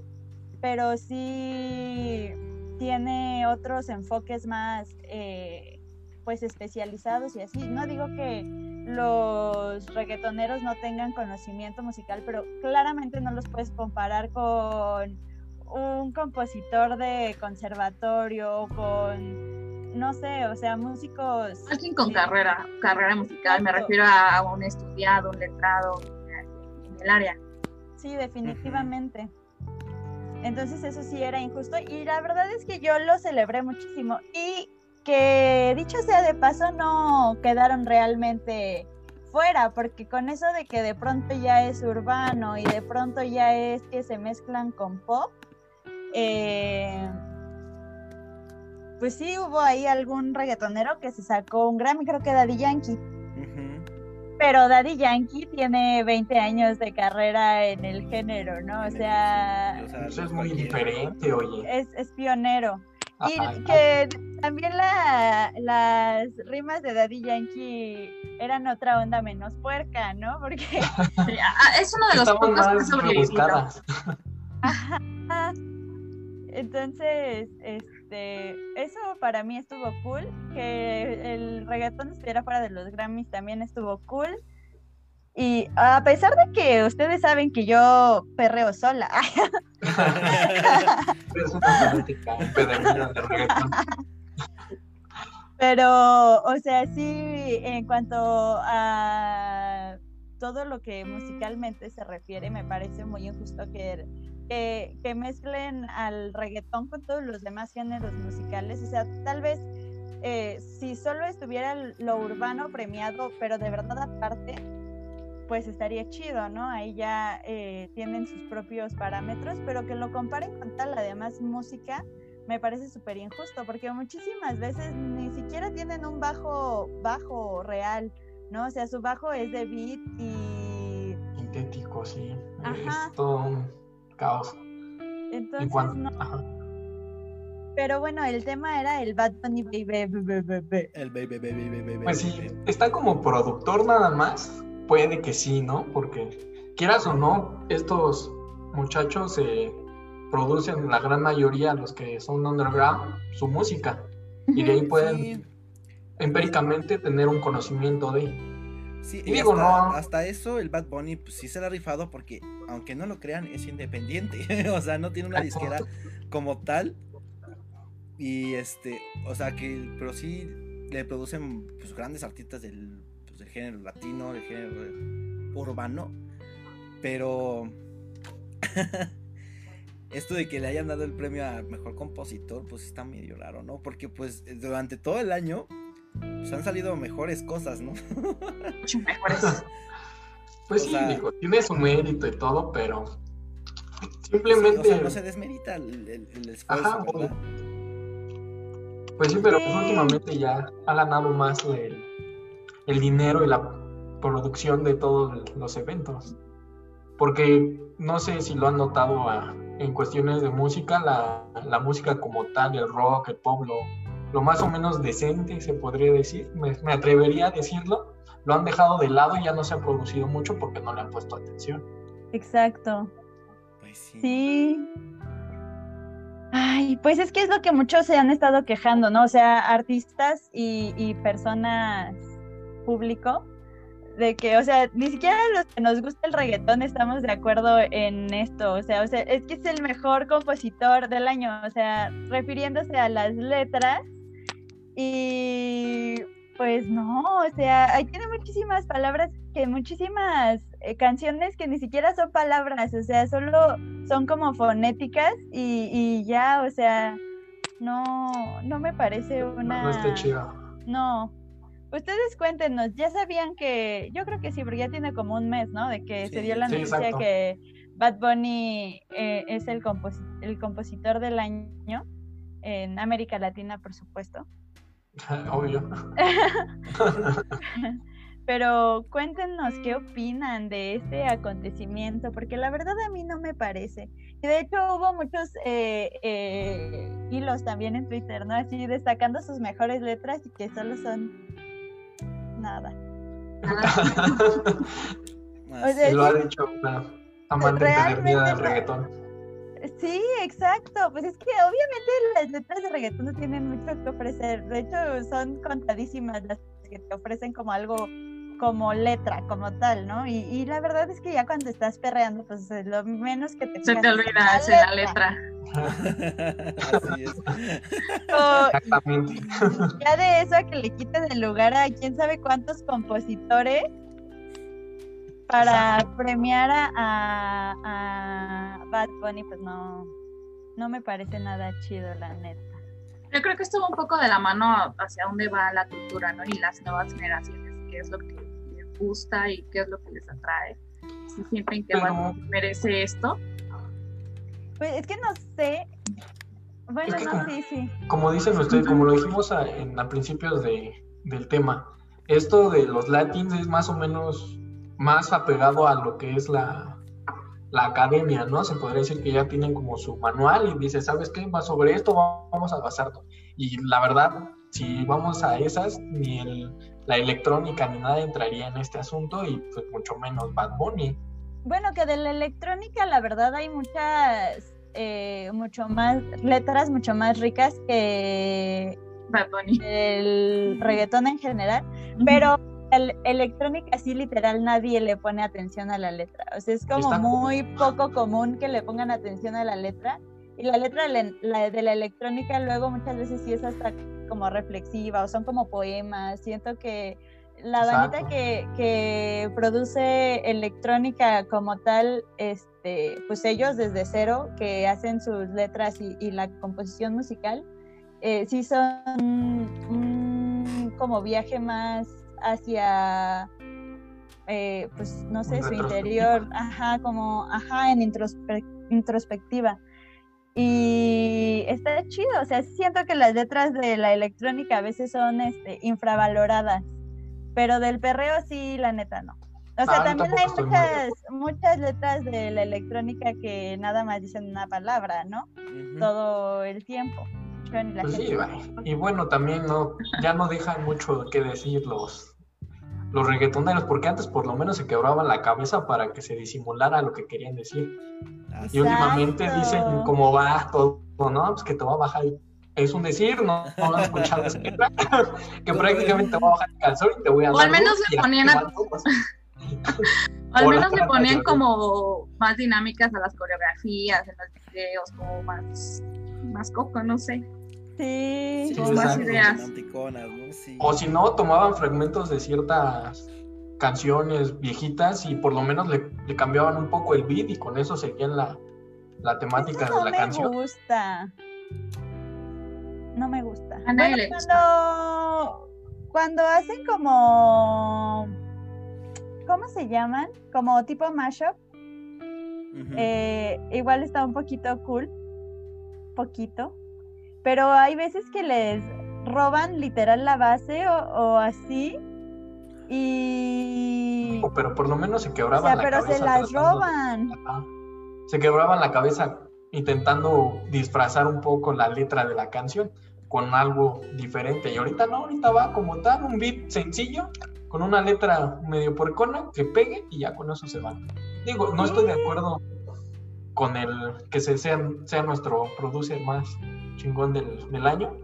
pero sí tiene otros enfoques más eh, pues especializados y así. No digo que los reggaetoneros no tengan conocimiento musical, pero claramente no los puedes comparar con un compositor de conservatorio con, no sé, o sea, músicos... Alguien con carrera, carrera musical, me refiero a un estudiado, un letrado en el área. Sí, definitivamente. Entonces eso sí era injusto y la verdad es que yo lo celebré muchísimo y que dicho sea de paso no quedaron realmente fuera, porque con eso de que de pronto ya es urbano y de pronto ya es que se mezclan con pop, eh, pues sí hubo ahí algún reggaetonero que se sacó un Grammy, creo que Daddy Yankee. Pero Daddy Yankee tiene 20 años de carrera en el género, ¿no? O sea, O sea, Eso es muy diferente, oye. es, es pionero. Y Ajá. que también la- las rimas de Daddy Yankee eran otra onda menos puerca, ¿no? Porque (laughs) Sí, ah, es uno de los Estaban pocos que sobrevivido. Ajá. Entonces, este, eso para mí estuvo cool. Que el reggaetón estuviera fuera de los Grammys también estuvo cool. Y a pesar de que ustedes saben que yo perreo sola, (laughs) (laughs) Es una fanática empedernida de reggaetón. pero, o sea, sí, en cuanto a todo lo que musicalmente se refiere, me parece muy injusto que, que, que mezclen al reggaetón con todos los demás géneros musicales. O sea, tal vez eh, si solo estuviera lo urbano premiado, pero de verdad aparte, pues estaría chido, ¿no? Ahí ya eh, tienen sus propios parámetros, pero que lo comparen con tal, además, música, me parece súper injusto, porque muchísimas veces ni siquiera tienen un bajo, bajo real, ¿no? O sea, su bajo es de beat y Sintético, sí. Ajá. Es todo un caos. entonces cuando- no. ajá. Pero bueno, el tema era el Bad Bunny Baby, baby, baby, baby. El baby, baby, baby, baby. Pues sí, está como productor nada más. Puede que sí, ¿no? Porque quieras o no, estos muchachos eh, producen la gran mayoría, los que son underground, su música. Y de ahí (laughs) pueden Sí, empíricamente tener un conocimiento de. Sí, Y digo, hasta, no- hasta eso el Bad Bunny pues, sí se la ha rifado porque, aunque no lo crean, es independiente. (laughs) o sea, no tiene una disquera como tal. Y este, o sea que, pero sí le producen pues, grandes artistas del, pues, del género latino, del género urbano. Pero (laughs) esto de que le hayan dado el premio a mejor compositor, pues está medio raro, ¿no? Porque pues durante todo el año pues, han salido mejores cosas, ¿no? (laughs) Mucho mejores. (laughs) Pues O sí, sea- digo, tiene su mérito y todo, pero Sí, simplemente. o sea, no se desmerita el, el- el esfuerzo, Ajá, ¿verdad? Pues sí, pero pues últimamente ya ha ganado más el, el dinero y la producción de todos los eventos. Porque no sé si lo han notado a- en cuestiones de música, la, la música como tal, el rock, el pop, lo, lo más o menos decente se podría decir, me, me atrevería a decirlo, lo han dejado de lado y ya no se ha producido mucho porque no le han puesto atención. Exacto. Pues sí. Sí. Ay, pues es que es lo que muchos se han estado quejando, ¿no? O sea, artistas y, y personas público, de que, o sea, ni siquiera los que nos gusta el reggaetón estamos de acuerdo en esto, o sea, o sea, es que es el mejor compositor del año, o sea, refiriéndose a las letras y pues no, o sea, ahí tiene muchísimas palabras que muchísimas eh, canciones que ni siquiera son palabras, o sea, solo son como fonéticas y, y ya, o sea, no, no me parece una... no está chido. No. Ustedes cuéntenos, ya sabían que, yo creo que sí, porque ya tiene como un mes, ¿no? De que se dio la noticia que Bad Bunny eh, es el, composi- el compositor del año en América Latina, por supuesto. (laughs) Obvio. (laughs) Pero cuéntenos qué opinan de este acontecimiento, porque la verdad a mí no me parece. Y de hecho hubo muchos eh, eh, hilos también en Twitter, ¿no? Así destacando sus mejores letras y que solo son nada. (laughs) Sea, Y lo ha dicho una amante Realmente del reggaetón. Sí, exacto. Pues es que obviamente las letras de reggaetón no tienen mucho que ofrecer. De hecho, son contadísimas las que te ofrecen como algo como letra, como tal, ¿no? Y, y la verdad es que ya cuando estás perreando, pues eh, lo menos que te Se te es olvida en sí, la letra. Así es. O Exactamente. ya de eso a que le quiten el lugar a quién sabe cuántos compositores para premiar a, a, a Bad Bunny, pues no, no me parece nada chido, la neta. Yo creo que esto va un poco de la mano hacia dónde va la cultura, ¿no? Y las nuevas generaciones, qué es lo que les gusta y qué es lo que les atrae. Si sienten que Bad Bunny merece esto. Pues es que no sé. Bueno, Es que no, como- sí, sí. Como dicen ustedes, como lo dijimos a, en, a principios de, del tema, esto de los latins es más o menos más apegado a lo que es la, la academia, ¿no? Se podría decir que ya tienen como su manual y dice, ¿sabes qué? Va sobre esto, vamos a basarnos. Y la verdad, si vamos a esas, ni el- la electrónica ni nada entraría en este asunto y pues mucho menos Bad Bunny. Bueno, que de la electrónica, la verdad, hay muchas, eh, mucho más, letras mucho más ricas que Bad Bunny. el reggaetón en general, pero la electrónica sí literal nadie le pone atención a la letra. O sea, es como Está- muy poco común que le pongan atención a la letra. Y la letra de la, la- de la electrónica luego muchas veces sí es hasta como reflexiva o son como poemas. Siento que la bandita que, que produce electrónica como tal, este, pues ellos desde cero que hacen sus letras y, y la composición musical, eh, sí son un como viaje más hacia, eh, pues no sé, su interior, ajá, como, ajá, en introspe- introspectiva. Y está chido, o sea, siento que las letras de la electrónica a veces son este, infravaloradas, pero del perreo sí, la neta no. O sea, Ah, también hay muchas, muchas letras de la electrónica que nada más dicen una palabra, ¿no? Ujú. Todo el tiempo. La Pues sí, y bueno, también no, ya no dejan mucho que decir los, los reggaetoneros, porque antes por lo menos se quebraban la cabeza para que se disimulara lo que querían decir. Así Y últimamente Exacto. dicen cómo va todo, ¿no? Pues que te va a bajar. el- Es un decir, no, no lo has escuchado (laughs) que prácticamente te va a bajar el calzón y te voy a O dar al menos le ponían a- todo. (laughs) O al menos le ponían como más dinámicas a las coreografías, en los videos, como más, más coco, no sé. Sí, Sí, más ideas. Sí. O si no, tomaban fragmentos de ciertas canciones viejitas y por lo menos le, le cambiaban un poco el beat y con eso seguían la, la temática Eso de no la me canción. gusta. No me gusta. A nadie Bueno, le gusta. cuando, cuando hacen como, ¿cómo se llaman? Como tipo mashup, eh, igual está un poquito cool, poquito, pero hay veces que les roban literal la base o, o así y... Pero por lo menos se O quebraban sea, la pero cabeza. se las roban. Se quebraban la cabeza intentando disfrazar un poco la letra de la canción con algo diferente. Y ahorita no, ahorita va como tal, un beat sencillo, con una letra medio porcona que pegue y ya con eso se va. Digo, no estoy de acuerdo con el que se sea, sea nuestro producer más chingón del, del año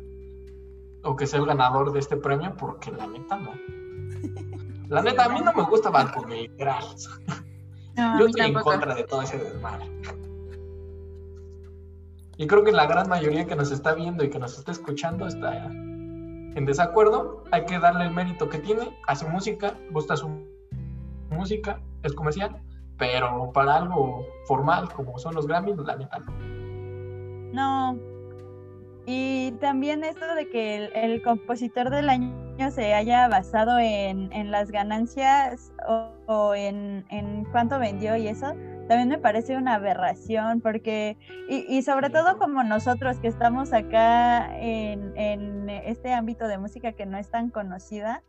o que sea el ganador de este premio, porque la neta no. La neta, a mí no me gusta Bad Bunny, literal. No, Yo estoy en contra de todo ese desmadre. Y creo que la gran mayoría que nos está viendo y que nos está escuchando está en desacuerdo. Hay que darle el mérito que tiene. Hace música, gusta su música, es comercial, pero para algo formal como son los Grammys, la neta no. No. Y también esto de que el, el compositor del año se haya basado en, en las ganancias o, o en, en cuánto vendió y eso, también me parece una aberración, porque, y, y sobre todo como nosotros que estamos acá en, en este ámbito de música que no es tan conocida,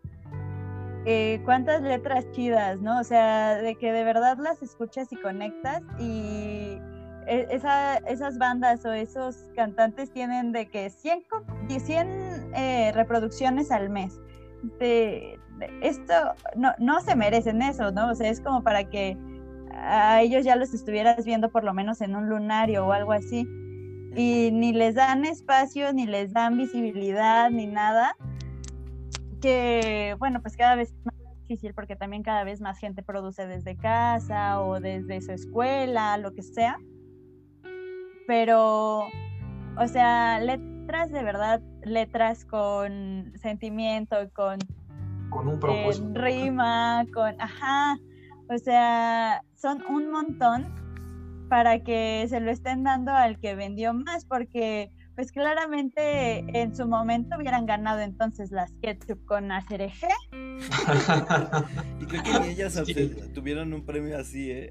eh, cuántas letras chidas, ¿no? O sea, de que de verdad las escuchas y conectas y e- esa- esas bandas o esos cantantes tienen de que 100, co- 100 eh, reproducciones al mes. Esto no, no se merecen eso, ¿no? O sea, es como para que a ellos ya los estuvieras viendo por lo menos en un lunario o algo así. Y ni les dan espacio, ni les dan visibilidad, ni nada. Que, bueno, pues cada vez más difícil porque también cada vez más gente produce desde casa o desde su escuela, lo que sea. Pero, o sea, letras de verdad, letras con sentimiento, con Con un eh, propósito. rima, con, ajá, o sea, son un montón para que se lo estén dando al que vendió más, porque pues claramente en su momento hubieran ganado entonces las ketchup con acereje. (laughs) y creo que ni ellas tuvieron un premio así, ¿eh?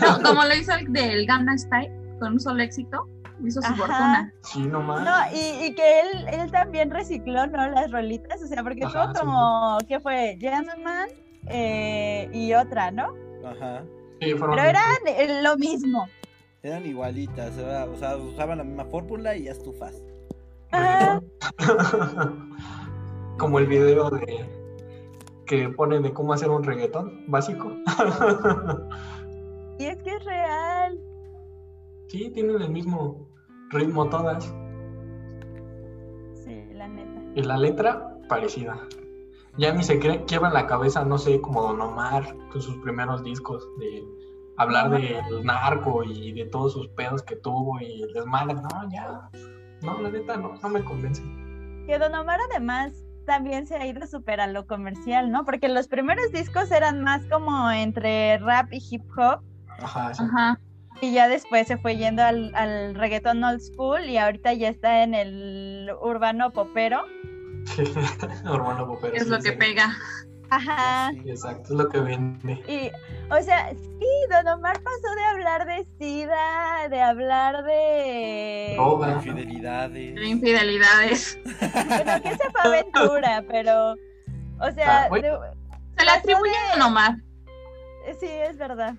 no, (laughs) como lo hizo el del Gamma Style, con un solo éxito, hizo su fortuna. Sí, no más. No, y, y, que él, él también recicló, ¿no? Las rolitas, o sea, porque fue como, ¿qué fue? Gentleman eh, y otra, ¿no? Ajá. Pero eran eh, lo mismo. Eran igualitas, o sea, usaban la misma fórmula y ya estufas. (laughs) Como el video de que ponen de cómo hacer un reggaetón básico. y es que es real. Sí, tienen el mismo ritmo todas. Sí, la neta. Y la letra, parecida. Ya ni se cree, en la cabeza, no sé, como Don Omar, con sus primeros discos, de hablar del narco y de todos sus pedos que tuvo y el desmadre. No, ya. No, la neta, no, no me convence. Que Don Omar, además, también se ha ido súper a lo comercial, ¿no? Porque los primeros discos eran más como entre rap y hip hop. Ajá, Ajá. Y ya después se fue yendo al, al reggaetón old school y ahorita ya está en el urbano popero. (laughs) urbano popero. Es lo que pega. Ajá. Sí, exacto, es lo que vende. Y, o sea, sí, Don Omar pasó de hablar de SIDA, de hablar de... Droga. Infidelidades. De infidelidades. Bueno, que se fue aventura, (laughs) pero, o sea... Ah. Se le atribuye a Don Omar. Sí, es verdad.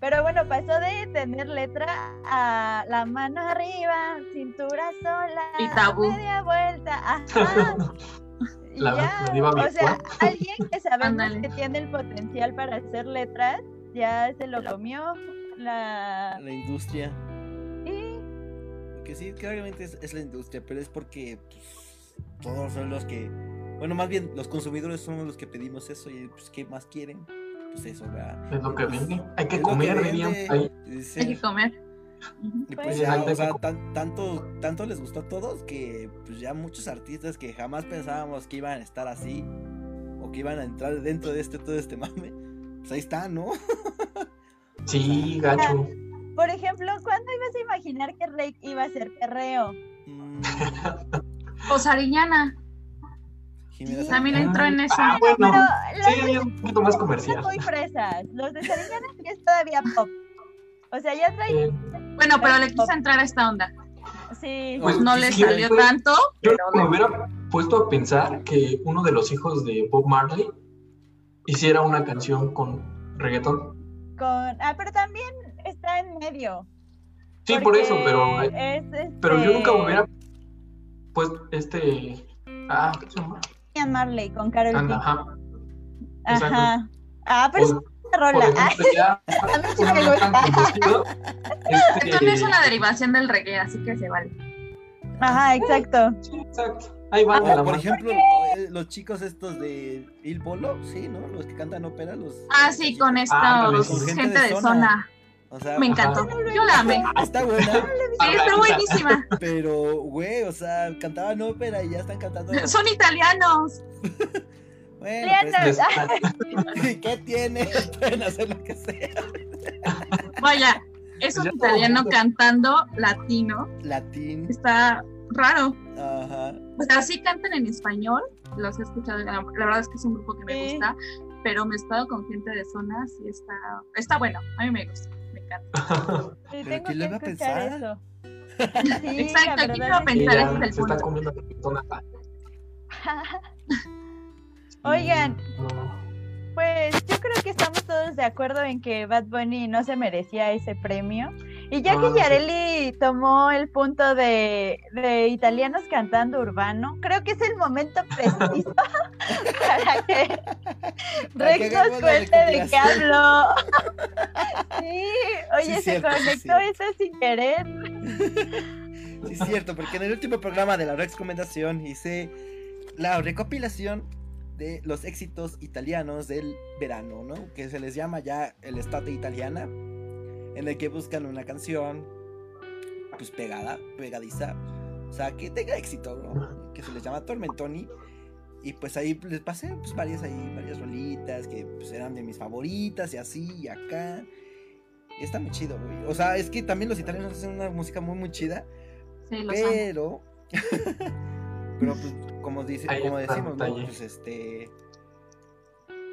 Pero bueno, pasó de tener letra a la mano arriba, cintura sola, Y tabú. media vuelta, ajá. (laughs) Y La- ya, la diva o sea, (laughs) alguien que sabemos que tiene el potencial para hacer letras, ya se lo comió la... La industria. Y Que sí, claramente es, es la industria, pero es porque pues, todos son los que. Bueno, más bien, los consumidores somos los que pedimos eso y pues, ¿qué más quieren? Pues eso, ¿verdad? Es lo que Pues, vende. Hay que comer, vende, sí, Hay que comer. Y Pues, pues ya, o sea, tan- tanto, tanto les gustó a todos que pues ya muchos artistas que jamás pensábamos que iban a estar así o que iban a entrar dentro de este todo este mame, pues ahí están, ¿no? (laughs) Sí, gacho. Por ejemplo, ¿cuándo ibas a imaginar que Rake iba a ser perreo? Mm, O Sariñana. También entró en eso. Ah, bueno. Pero Sí, es un poquito más comercial. muy fresas. Los de Sariñana sí es todavía pop. O sea, ya traen... Eh, Bueno, pero le quise entrar a esta onda. Sí, Pues, No le salió tanto, Yo pero me hubiera puesto a pensar que uno de los hijos de Bob Marley hiciera una canción con reggaetón. con... Ah, pero también está en medio. Sí, por eso, pero, es, pero yo nunca este, hubiera puesto este. Ah, ¿qué se llama? Ian Marley con Carol Anda, ajá. Ajá. Ah, pero rola. (laughs) mí sí me gusta. conocido, este, También es una derivación del reggae, así que se vale. Ajá, exacto. Sí, exacto. Ahí van la por ejemplo, eh, los chicos estos de Il Bolo, sí, ¿no? Los que cantan ópera, los... Ah, sí, con estos Ándale, con gente de zona. O sea, Me encantó. Ajá. Yo la amé. Está buena, (laughs) Sí, está buenísima. pero, güey, o sea, cantaban ópera y ya están cantando... Son italianos. (laughs) Bueno, pues, (laughs) ¿qué tiene? (laughs) Pueden hacer lo que sea. Vaya, es un italiano cantando latino. Latín. Está raro. Ajá. O sea, sí cantan en español. Los he escuchado. La, la verdad es que es un grupo que me Sí. gusta. Pero me he estado con gente de zonas y está, está bueno. A mí me gusta. Me encanta. (laughs) Sí, tengo ¿quién que lo iba a escuchar pensar? eso. Sí, Exacto, la ¿quién verdad iba a pensar? ya ese es el se está punto. comiendo acá. Oigan, pues yo creo que estamos todos de acuerdo en que Bad Bunny no se merecía ese premio. Y ya que. Yareli tomó el punto de, de italianos cantando urbano, creo que es el momento (laughs) preciso (laughs) para que Rex nos cuente de qué habló. (laughs) Sí, oye, Sí, se cierto, conectó eso sin querer. Sí, es cierto, porque en el último programa de la recomendación hice la recopilación de los éxitos italianos del verano, ¿no? Que se les llama ya el estate italiana, en el que buscan una canción, pues pegada, pegadiza, o sea, que tenga éxito, ¿no? Que se les llama Tormentoni. Y pues ahí les pasé pues varias ahí, varias rolitas que pues eran de mis favoritas y así y acá. Y está muy chido, güey. O sea, es que también los italianos hacen una música muy, muy chida. Sí. Pero. (laughs) pero pues, como, dice, Ahí como decimos, ¿no? Pues este.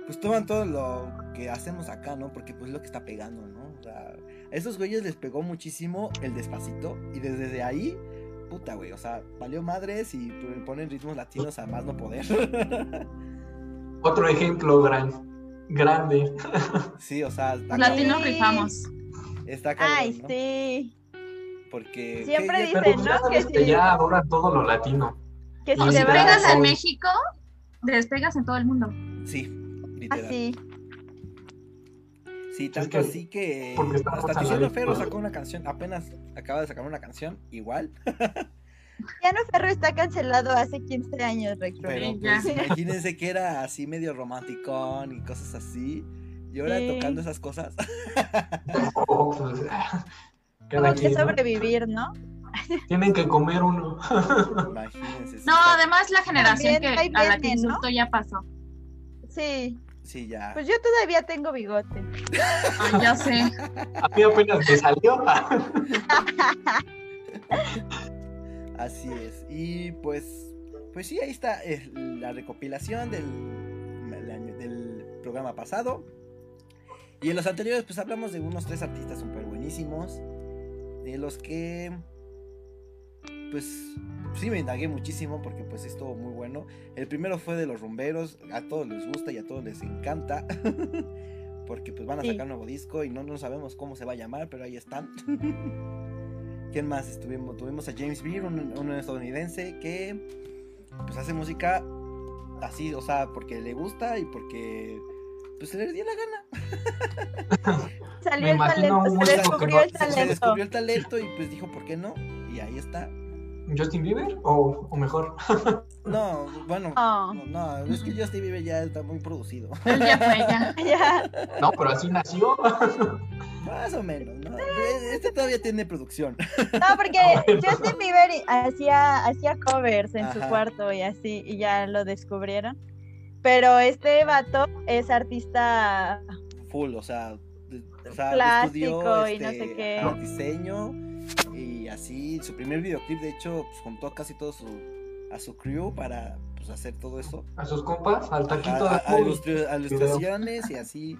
Pues toman todo lo que hacemos acá, ¿no? Porque pues es lo que está pegando, ¿no? O sea, a esos güeyes les pegó muchísimo el despacito. Y desde ahí, puta, güey. O sea, valió madres y ponen ritmos latinos a más no poder. (laughs) Otro ejemplo gran, grande. (laughs) sí, o sea, latinos rifamos. está cabrón, Ay, ¿no? sí. Porque. Siempre ¿qué- dicen, pues ¿no? Que que sí. ya adora todo lo latino. Que si te pegas vas- en México, despegas en todo el mundo. Sí, literal. así. Sí, tanto que- así que hasta Tiziano Ferro sacó una canción, apenas acaba de sacar una canción, igual, Tiano Ferro está cancelado hace 15 años, ya. pues imagínense que era así medio romanticón y cosas así, y ahora Sí. tocando esas cosas, (laughs) (laughs) pues, Como que sobrevivir, ¿no? Tienen que comer uno. imagínense. No, además la generación que, También a la que ya pasó. Sí. Sí, ya. Pues yo todavía tengo bigote. Ay, ya sé. A mí apenas me salió. (laughs) Así es. Y pues, pues sí, ahí está eh, la recopilación del programa pasado. Y en los anteriores, pues hablamos de unos tres artistas súper buenísimos. De los que, pues, sí me indagué muchísimo porque pues estuvo muy bueno. El primero fue de los rumberos. A todos les gusta y a todos les encanta. (laughs) porque pues van a Sí. sacar un nuevo disco y no, no sabemos cómo se va a llamar, pero ahí están. (laughs) ¿Quién más estuvimos? Tuvimos a James Beard, un, un estadounidense que pues hace música así, o sea, porque le gusta y porque pues se le dio la gana. (laughs) Salió el talento, se descubrió el Se, se talento. descubrió el talento y pues dijo, ¿por qué no? Y ahí está. ¿Justin Bieber? O, o mejor. (laughs) No, bueno, No. no, no, es que Justin Bieber ya está muy producido. Él ya fue, ya. (laughs) Ya. No, pero así nació. (laughs) Más o menos, ¿no? Este todavía tiene producción. No, porque Justin Bieber hacía, hacía covers en su cuarto y así, y ya lo descubrieron. Pero este vato es artista Full, o sea, de- o sea, Plástico estudió, y no sé este, qué. diseño y así, su primer videoclip, de hecho, pues, juntó casi todo su, a su crew para pues, hacer todo eso. A sus compas, al taquito a, de a- a culo. ilustri- a ilustraciones y así.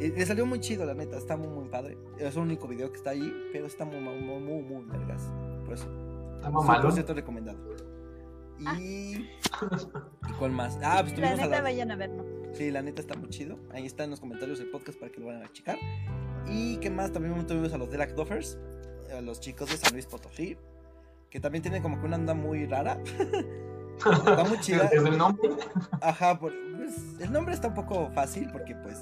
Eh, Le salió muy chido, la neta, está muy, muy padre. Es el único video que está ahí, pero está muy, muy, muy, muy, muy vergas. Por eso, Está 100% mamalón. recomendado. Y... ¿Y cuál más? Ah, pues La tuvimos a neta la... vayan a verlo. Sí, la neta está muy chido. Ahí está en los comentarios del podcast para que lo vayan a checar. Y qué más, también tuvimos a los Delac Doffers, a los chicos de San Luis Potosí, que también tienen como que una onda muy rara. (laughs) está muy chida. Desde el nombre. Ajá, por- pues, el nombre está un poco fácil porque pues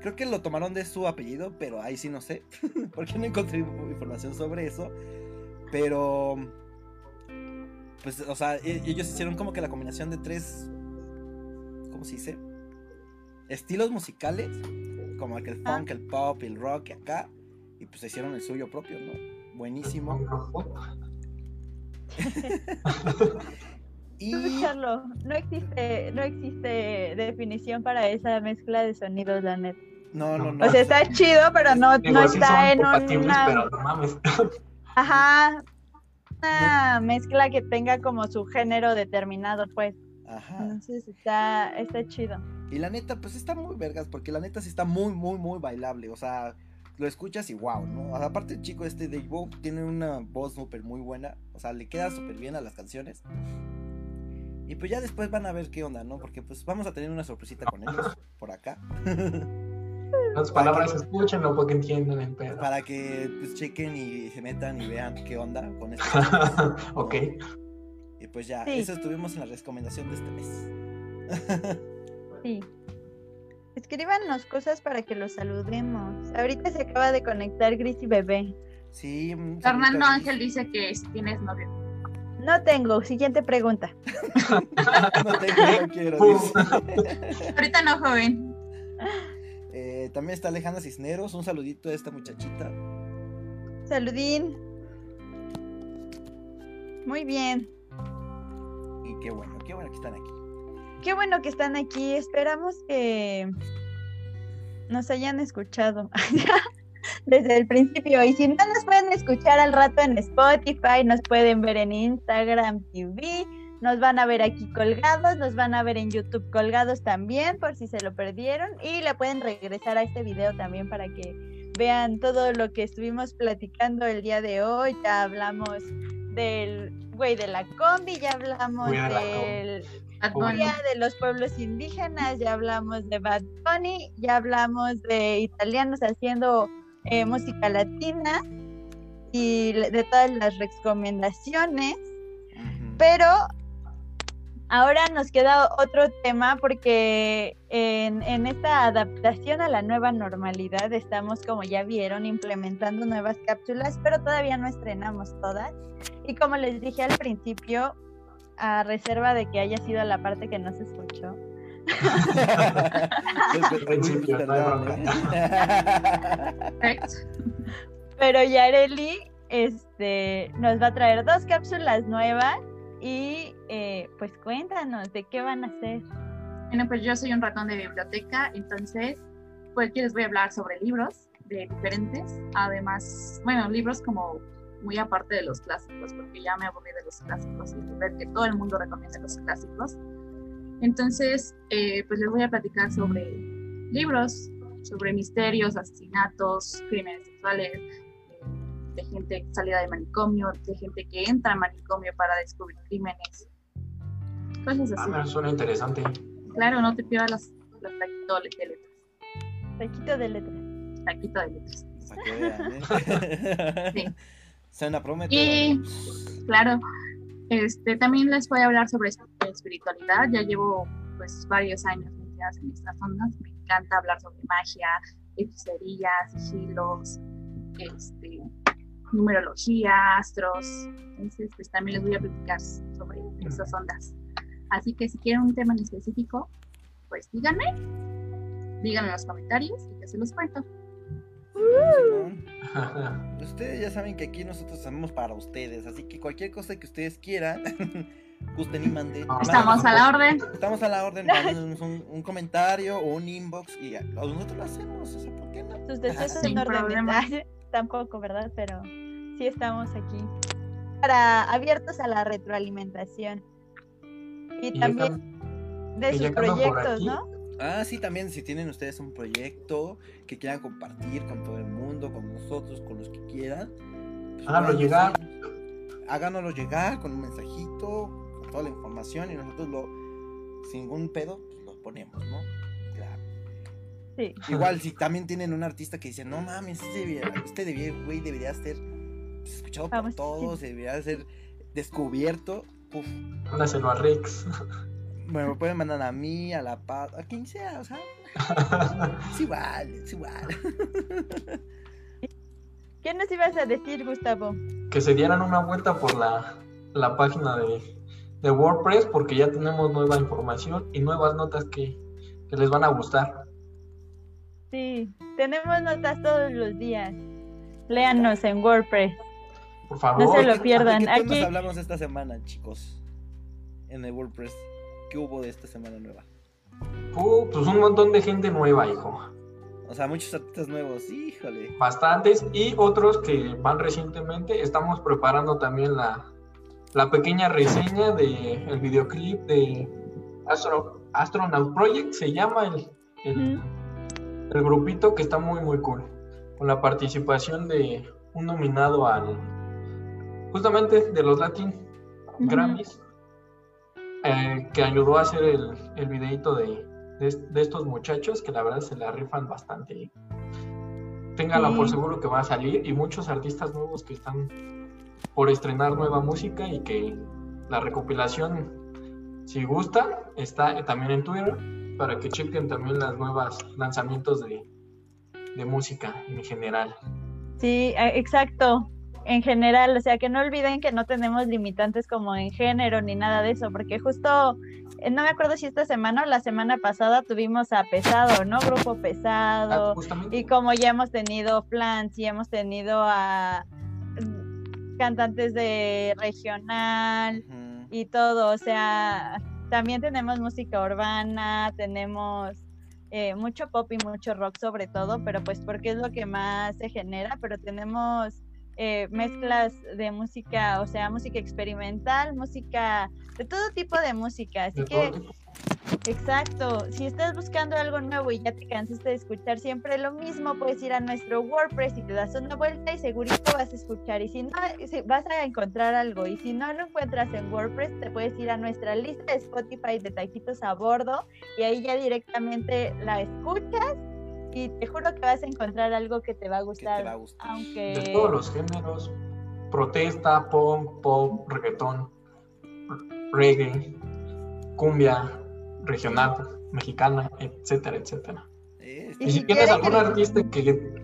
creo que lo tomaron de su apellido, pero ahí sí no sé, (laughs) porque no encontré información sobre eso. Pero pues, o sea, e- ellos hicieron como que la combinación de tres, ¿cómo se dice? Estilos musicales, como que el Ah. funk, el pop, el rock y acá, pues hicieron el suyo propio, ¿no? Buenísimo. (laughs) Y Escucharlo. No existe, no existe definición para esa mezcla de sonidos, la neta. no, no, no. O sea, está chido, pero no, Digo, no está en una. pero no mames. (laughs) Ajá. Una mezcla que tenga como su género determinado, pues. Ajá. Entonces está, está chido. Y la neta, pues está muy vergas, porque la neta sí está muy, muy, muy bailable. O sea, lo escuchas y wow, ¿no? O sea, aparte el chico este de Bow tiene una voz súper muy buena. O sea, le queda súper bien a las canciones. Y pues ya después van a ver qué onda, ¿no? Porque pues vamos a tener una sorpresita con ellos por acá. (laughs) Las palabras escúchenlo porque entiendan el pedo. Para que pues chequen y se metan y vean qué onda con (laughs) esto. ok. Y pues ya, Sí. eso estuvimos en la recomendación de este mes. Sí. Escríbanos cosas para que los saludemos. Ahorita se acaba de conectar Gris y Bebé. Sí, Fernando Ángel dice que si tienes novio. No tengo. Siguiente pregunta. (laughs) No tengo, no quiero. (laughs) Ahorita no, joven. (laughs) Eh, también está Alejandra Cisneros. Un saludito a esta muchachita. Saludín. Muy bien. Y qué bueno, qué bueno que están aquí. Qué bueno que están aquí. Esperamos que nos hayan escuchado. (laughs) desde el principio. Y si no nos pueden escuchar al rato en Spotify, nos pueden ver en Instagram TV, nos van a ver aquí colgados, nos van a ver en YouTube colgados también, por si se lo perdieron. Y le pueden regresar a este video también para que vean todo lo que estuvimos platicando el día de hoy. Ya hablamos del güey de la combi, ya hablamos la del. Día de los pueblos indígenas, ya hablamos de Bad Bunny, ya hablamos de italianos haciendo eh, música latina y de todas las recomendaciones, pero ahora nos queda otro tema porque en, en esta adaptación a la nueva normalidad estamos, como ya vieron, implementando nuevas cápsulas, pero todavía no estrenamos todas. Y como les dije al principio, a reserva de que haya sido la parte que no se escuchó, (laughs) principio. Perfecto. pero Yareli este, nos va a traer dos cápsulas nuevas y eh, pues cuéntanos de qué van a hacer. Bueno, pues yo soy un ratón de biblioteca, entonces, pues yo les voy a hablar sobre libros de diferentes, además, bueno, libros como muy aparte de los clásicos, porque ya me aburrí de los clásicos y ver que todo el mundo recomienda los clásicos. Entonces, eh, pues les voy a platicar sobre libros, sobre misterios, asesinatos, crímenes sexuales, de gente salida de manicomio, de gente que entra a manicomio para descubrir crímenes, cosas Ah, así. me suena interesante. Claro, no te pierdas los, los taquitos de letras. Taquito de letras. Taquito de letras. Para que vean, ¿eh? Sí. (laughs) Suena prometedor. Y claro, este también les voy a hablar sobre esp- espiritualidad. Ya llevo pues varios años metidas en estas ondas. Me encanta hablar sobre magia, hechicería, sigilos, este, numerología, astros. Entonces, pues también les voy a platicar sobre estas ondas. Así que si quieren un tema en específico, pues díganme, díganme en los comentarios y yo se los cuento. Ustedes ya saben que aquí nosotros estamos para ustedes, así que cualquier cosa que ustedes quieran, (laughs) gusten y manden. Estamos a la orden. Estamos a la orden, (laughs) mándenos un, un comentario o un inbox y nosotros lo hacemos, o sea, ¿por qué no? Sus deseos Sin son. (laughs) Tampoco, ¿verdad? Pero sí estamos aquí para abiertos a la retroalimentación. Y, también de sus proyectos, ¿no? Ah, sí, también si tienen ustedes un proyecto que quieran compartir con todo el mundo, con nosotros, con los que quieran. pues, Háganlo pueden llegar. Háganoslo llegar con un mensajito, con toda la información y nosotros lo, sin ningún pedo, pues lo ponemos, ¿no? Claro. Sí. Igual si también tienen un artista que dice, no mames, este, debería- este debía- güey debería ser pues, escuchado por todos, debería ser descubierto. Uf. Mándaselo a Rex. Bueno, me pueden mandar a mí, a la paz, a quien sea, o sea, (laughs) es igual, es igual. (laughs) ¿Qué nos ibas a decir, Gustavo? que se dieran una vuelta por la, la página de, de WordPress porque ya tenemos nueva información y nuevas notas que, que les van a gustar. Sí, tenemos notas todos los días. Léanos en WordPress. Por No favor. se lo ¿De qué- pierdan. ¿De qué temas Aquí- hablamos esta semana, chicos? En el WordPress. ¿Qué hubo de esta semana nueva? Uh, pues un montón de gente nueva, hijo. O sea, muchos artistas nuevos, híjole. Bastantes y otros que van recientemente. Estamos preparando también la, la pequeña reseña del el videoclip de Astro, Astronaut Project. Se llama el, el, el grupito que está muy muy cool. Con la participación de un nominado al justamente de los Latin. Grammys eh, que ayudó a hacer el, el videito de, de, de estos muchachos que la verdad se la rifan bastante. Téngala por Sí. seguro que va a salir y muchos artistas nuevos que están por estrenar nueva música y que la recopilación, si gusta, está también en Twitter para que chequen también las nuevas lanzamientos de, de música en general. Sí, eh, exacto. En general, o sea, que no olviden que no tenemos limitantes como en género ni nada de eso, porque justo, eh, no me acuerdo si esta semana o la semana pasada tuvimos a Pesado, ¿no? Grupo Ah, Pesado. justamente. Y como ya hemos tenido plans y hemos tenido a mm, cantantes de regional y todo, o sea, también tenemos música urbana, tenemos eh, mucho pop y mucho rock sobre todo, pero pues porque es lo que más se genera, pero tenemos eh, mezclas de música, o sea, música experimental, música, de todo tipo de música, así que... Exacto, si estás buscando algo nuevo y ya te cansaste de escuchar siempre lo mismo, puedes ir a nuestro WordPress y te das una vuelta y segurito vas a escuchar y si no, vas a encontrar algo y si no lo encuentras en WordPress, te puedes ir a nuestra lista de Spotify de Taquitos a Bordo y ahí ya directamente la escuchas y te juro que vas a encontrar algo que te va a gustar, aunque... De todos los géneros, protesta, punk, pop, reggaetón, reggae, cumbia, regional, mexicana, etcétera, etcétera. y si, tienes algún artista que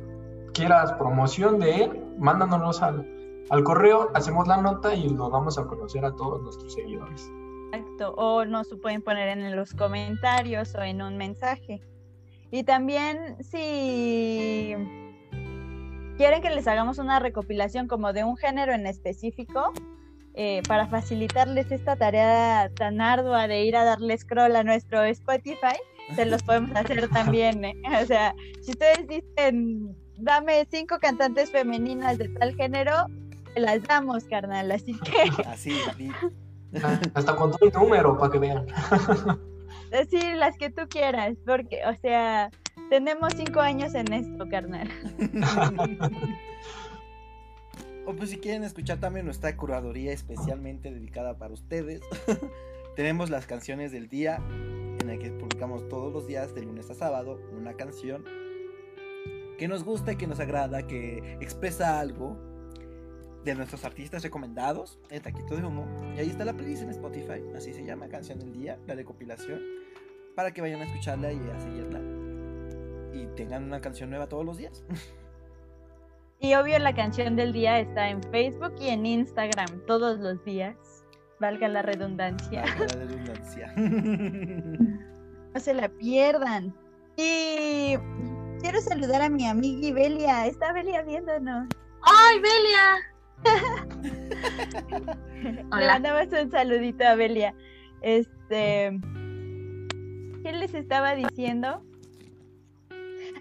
quieras promoción de él, mándanos al, al correo, hacemos la nota y lo vamos a conocer a todos nuestros seguidores. Exacto, o nos pueden poner en los comentarios o en un mensaje. Y también si quieren que les hagamos una recopilación como de un género en específico, eh, para facilitarles esta tarea tan ardua de ir a darle scroll a nuestro Spotify, se los podemos hacer también. ¿eh? (laughs) O sea, si ustedes dicen, dame cinco cantantes femeninas de tal género, las damos, carnal. Así que. Así, Hasta con todo el número para que vean. (laughs) Sí, las que tú quieras, porque, o sea, tenemos cinco años en esto, carnal. (laughs) O pues si quieren escuchar también nuestra curaduría especialmente dedicada para ustedes, (laughs) tenemos las canciones del día, en la que publicamos todos los días, de lunes a sábado, una canción que nos gusta que nos agrada, que expresa algo de nuestros artistas recomendados, el taquito de humo. Y ahí está la playlist en Spotify, así se llama, Canción del Día, la recopilación, para que vayan a escucharla y a seguirla. Y tengan una canción nueva todos los días. (laughs) Y obvio la canción del día está en Facebook y en Instagram todos los días. Valga la redundancia. Valga la redundancia. (laughs) no se la pierdan. Y quiero saludar a mi amiga Belia. Está Belia viéndonos. ¡Ay, Belia! (laughs) Le mandamos un saludito a Belia. Este. ¿Qué les estaba diciendo?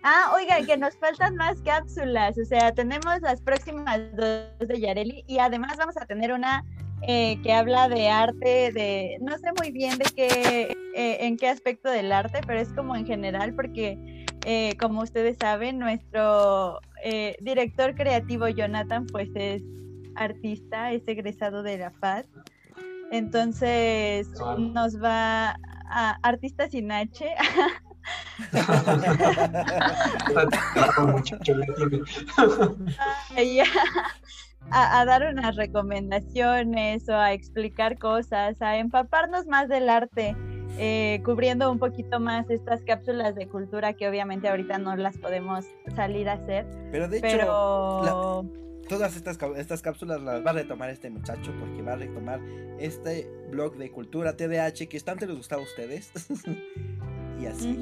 Ah, oiga, que nos faltan más cápsulas. O sea, tenemos las próximas dos de Yareli y además vamos a tener una eh, que habla de arte, de no sé muy bien de qué, eh, en qué aspecto del arte, pero es como en general, porque eh, como ustedes saben, nuestro director creativo Jonathan, pues es artista, es egresado de la FAD. Entonces nos va a Artista sin H. (laughs) (laughs) a, dar unas recomendaciones o a explicar cosas, a empaparnos más del arte, eh, cubriendo un poquito más estas cápsulas de cultura que obviamente ahorita no las podemos salir a hacer. Pero de hecho, todas estas, estas cápsulas las va a retomar este muchacho porque va a retomar este blog de cultura TDH que tanto les gustaba a ustedes. (laughs) y así.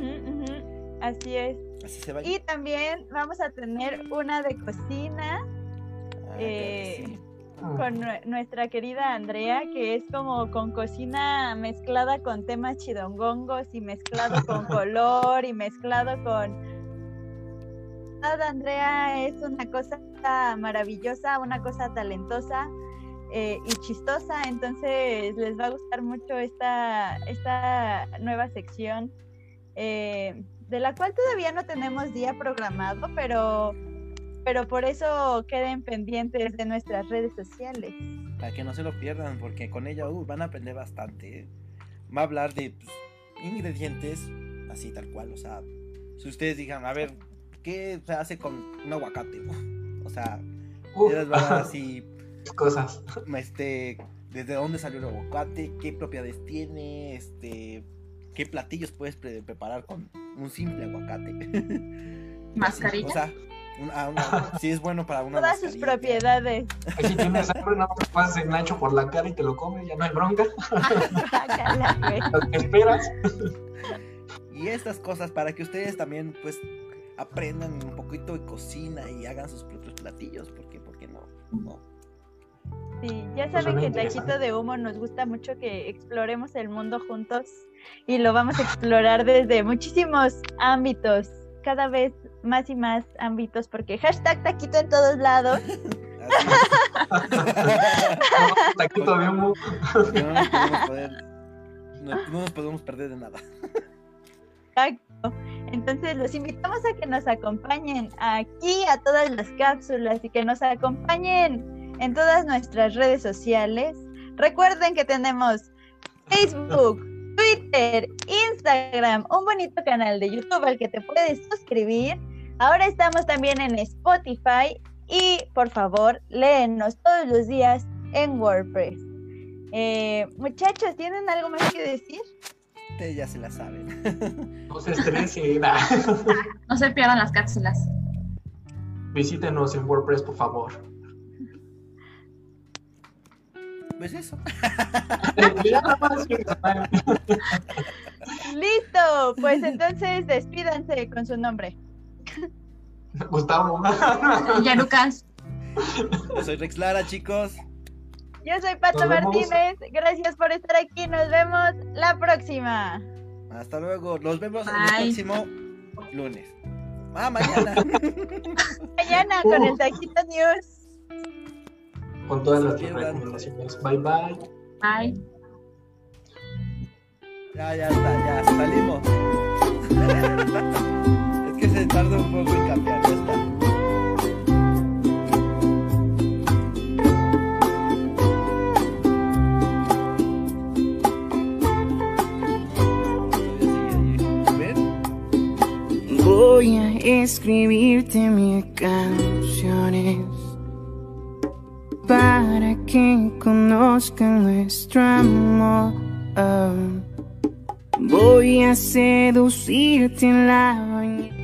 Así es. Y también vamos a tener una de cocina ah, eh, con nuestra querida Andrea, que es como con cocina mezclada con temas chidongongos y mezclado con (laughs) color y mezclado con... Andrea es una cosa maravillosa, una cosa talentosa. Eh, y chistosa, entonces les va a gustar mucho esta, esta nueva sección eh, de la cual todavía no tenemos día programado, pero, pero por eso queden pendientes de nuestras redes sociales. Para que no se lo pierdan, porque con ella uh, van a aprender bastante. ¿eh? Va a hablar de pues, ingredientes, así tal cual, o sea, si ustedes digan, a ver, ¿qué se hace con un aguacate? o sea, van a así (laughs) cosas. Este, desde dónde salió el aguacate, qué propiedades tiene, este, qué platillos puedes preparar con un simple aguacate. (laughs) ¿Mascarilla? O sea, si (laughs) es bueno para una Todas sus propiedades. Si tienes hambre, no te pasas el nacho por la cara y te lo comes, ya no hay bronca. Lo que esperas. Y estas cosas para que ustedes también, pues, aprendan un poquito de cocina y hagan sus propios platillos, porque, porque no, no. Sí, ya Pues saben que en. Taquito de Humo nos gusta mucho que exploremos el mundo juntos y lo vamos a explorar desde muchísimos ámbitos, cada vez más y más ámbitos, porque hashtag Taquito en todos lados. (laughs) No, (laughs) taquito de humo. no, no nos podemos perder de nada. Entonces los invitamos a que nos acompañen aquí a todas las cápsulas y que nos acompañen en todas nuestras redes sociales. Recuerden que tenemos Facebook, Twitter, Instagram, un bonito canal de YouTube al que te puedes suscribir. Ahora estamos también en Spotify y por favor léenos todos los días en WordPress. Eh, muchachos, ¿tienen algo más que decir? Ustedes ya se la saben. (laughs) No se estrese. nah. No se pierdan las cápsulas. Visítenos en WordPress, por favor. Pues eso. Ya (laughs) Listo, pues entonces despídanse con su nombre. Gustavo. Yarucas. Yo soy Rex Lara, chicos. Yo soy Pato Nos vemos. Martínez, gracias por estar aquí, nos vemos la próxima. Hasta luego. Nos vemos el próximo lunes. Ah, mañana. (laughs) Mañana con Uh. el Taquito News. Con todas las recomendaciones. Bye bye. Bye. ya, ya está, ya. Salimos. (laughs) es que se tarda un poco en cambiar. Voy a escribirte mis canciones para que conozcan nuestro amor. Voy a seducirte en la mañana.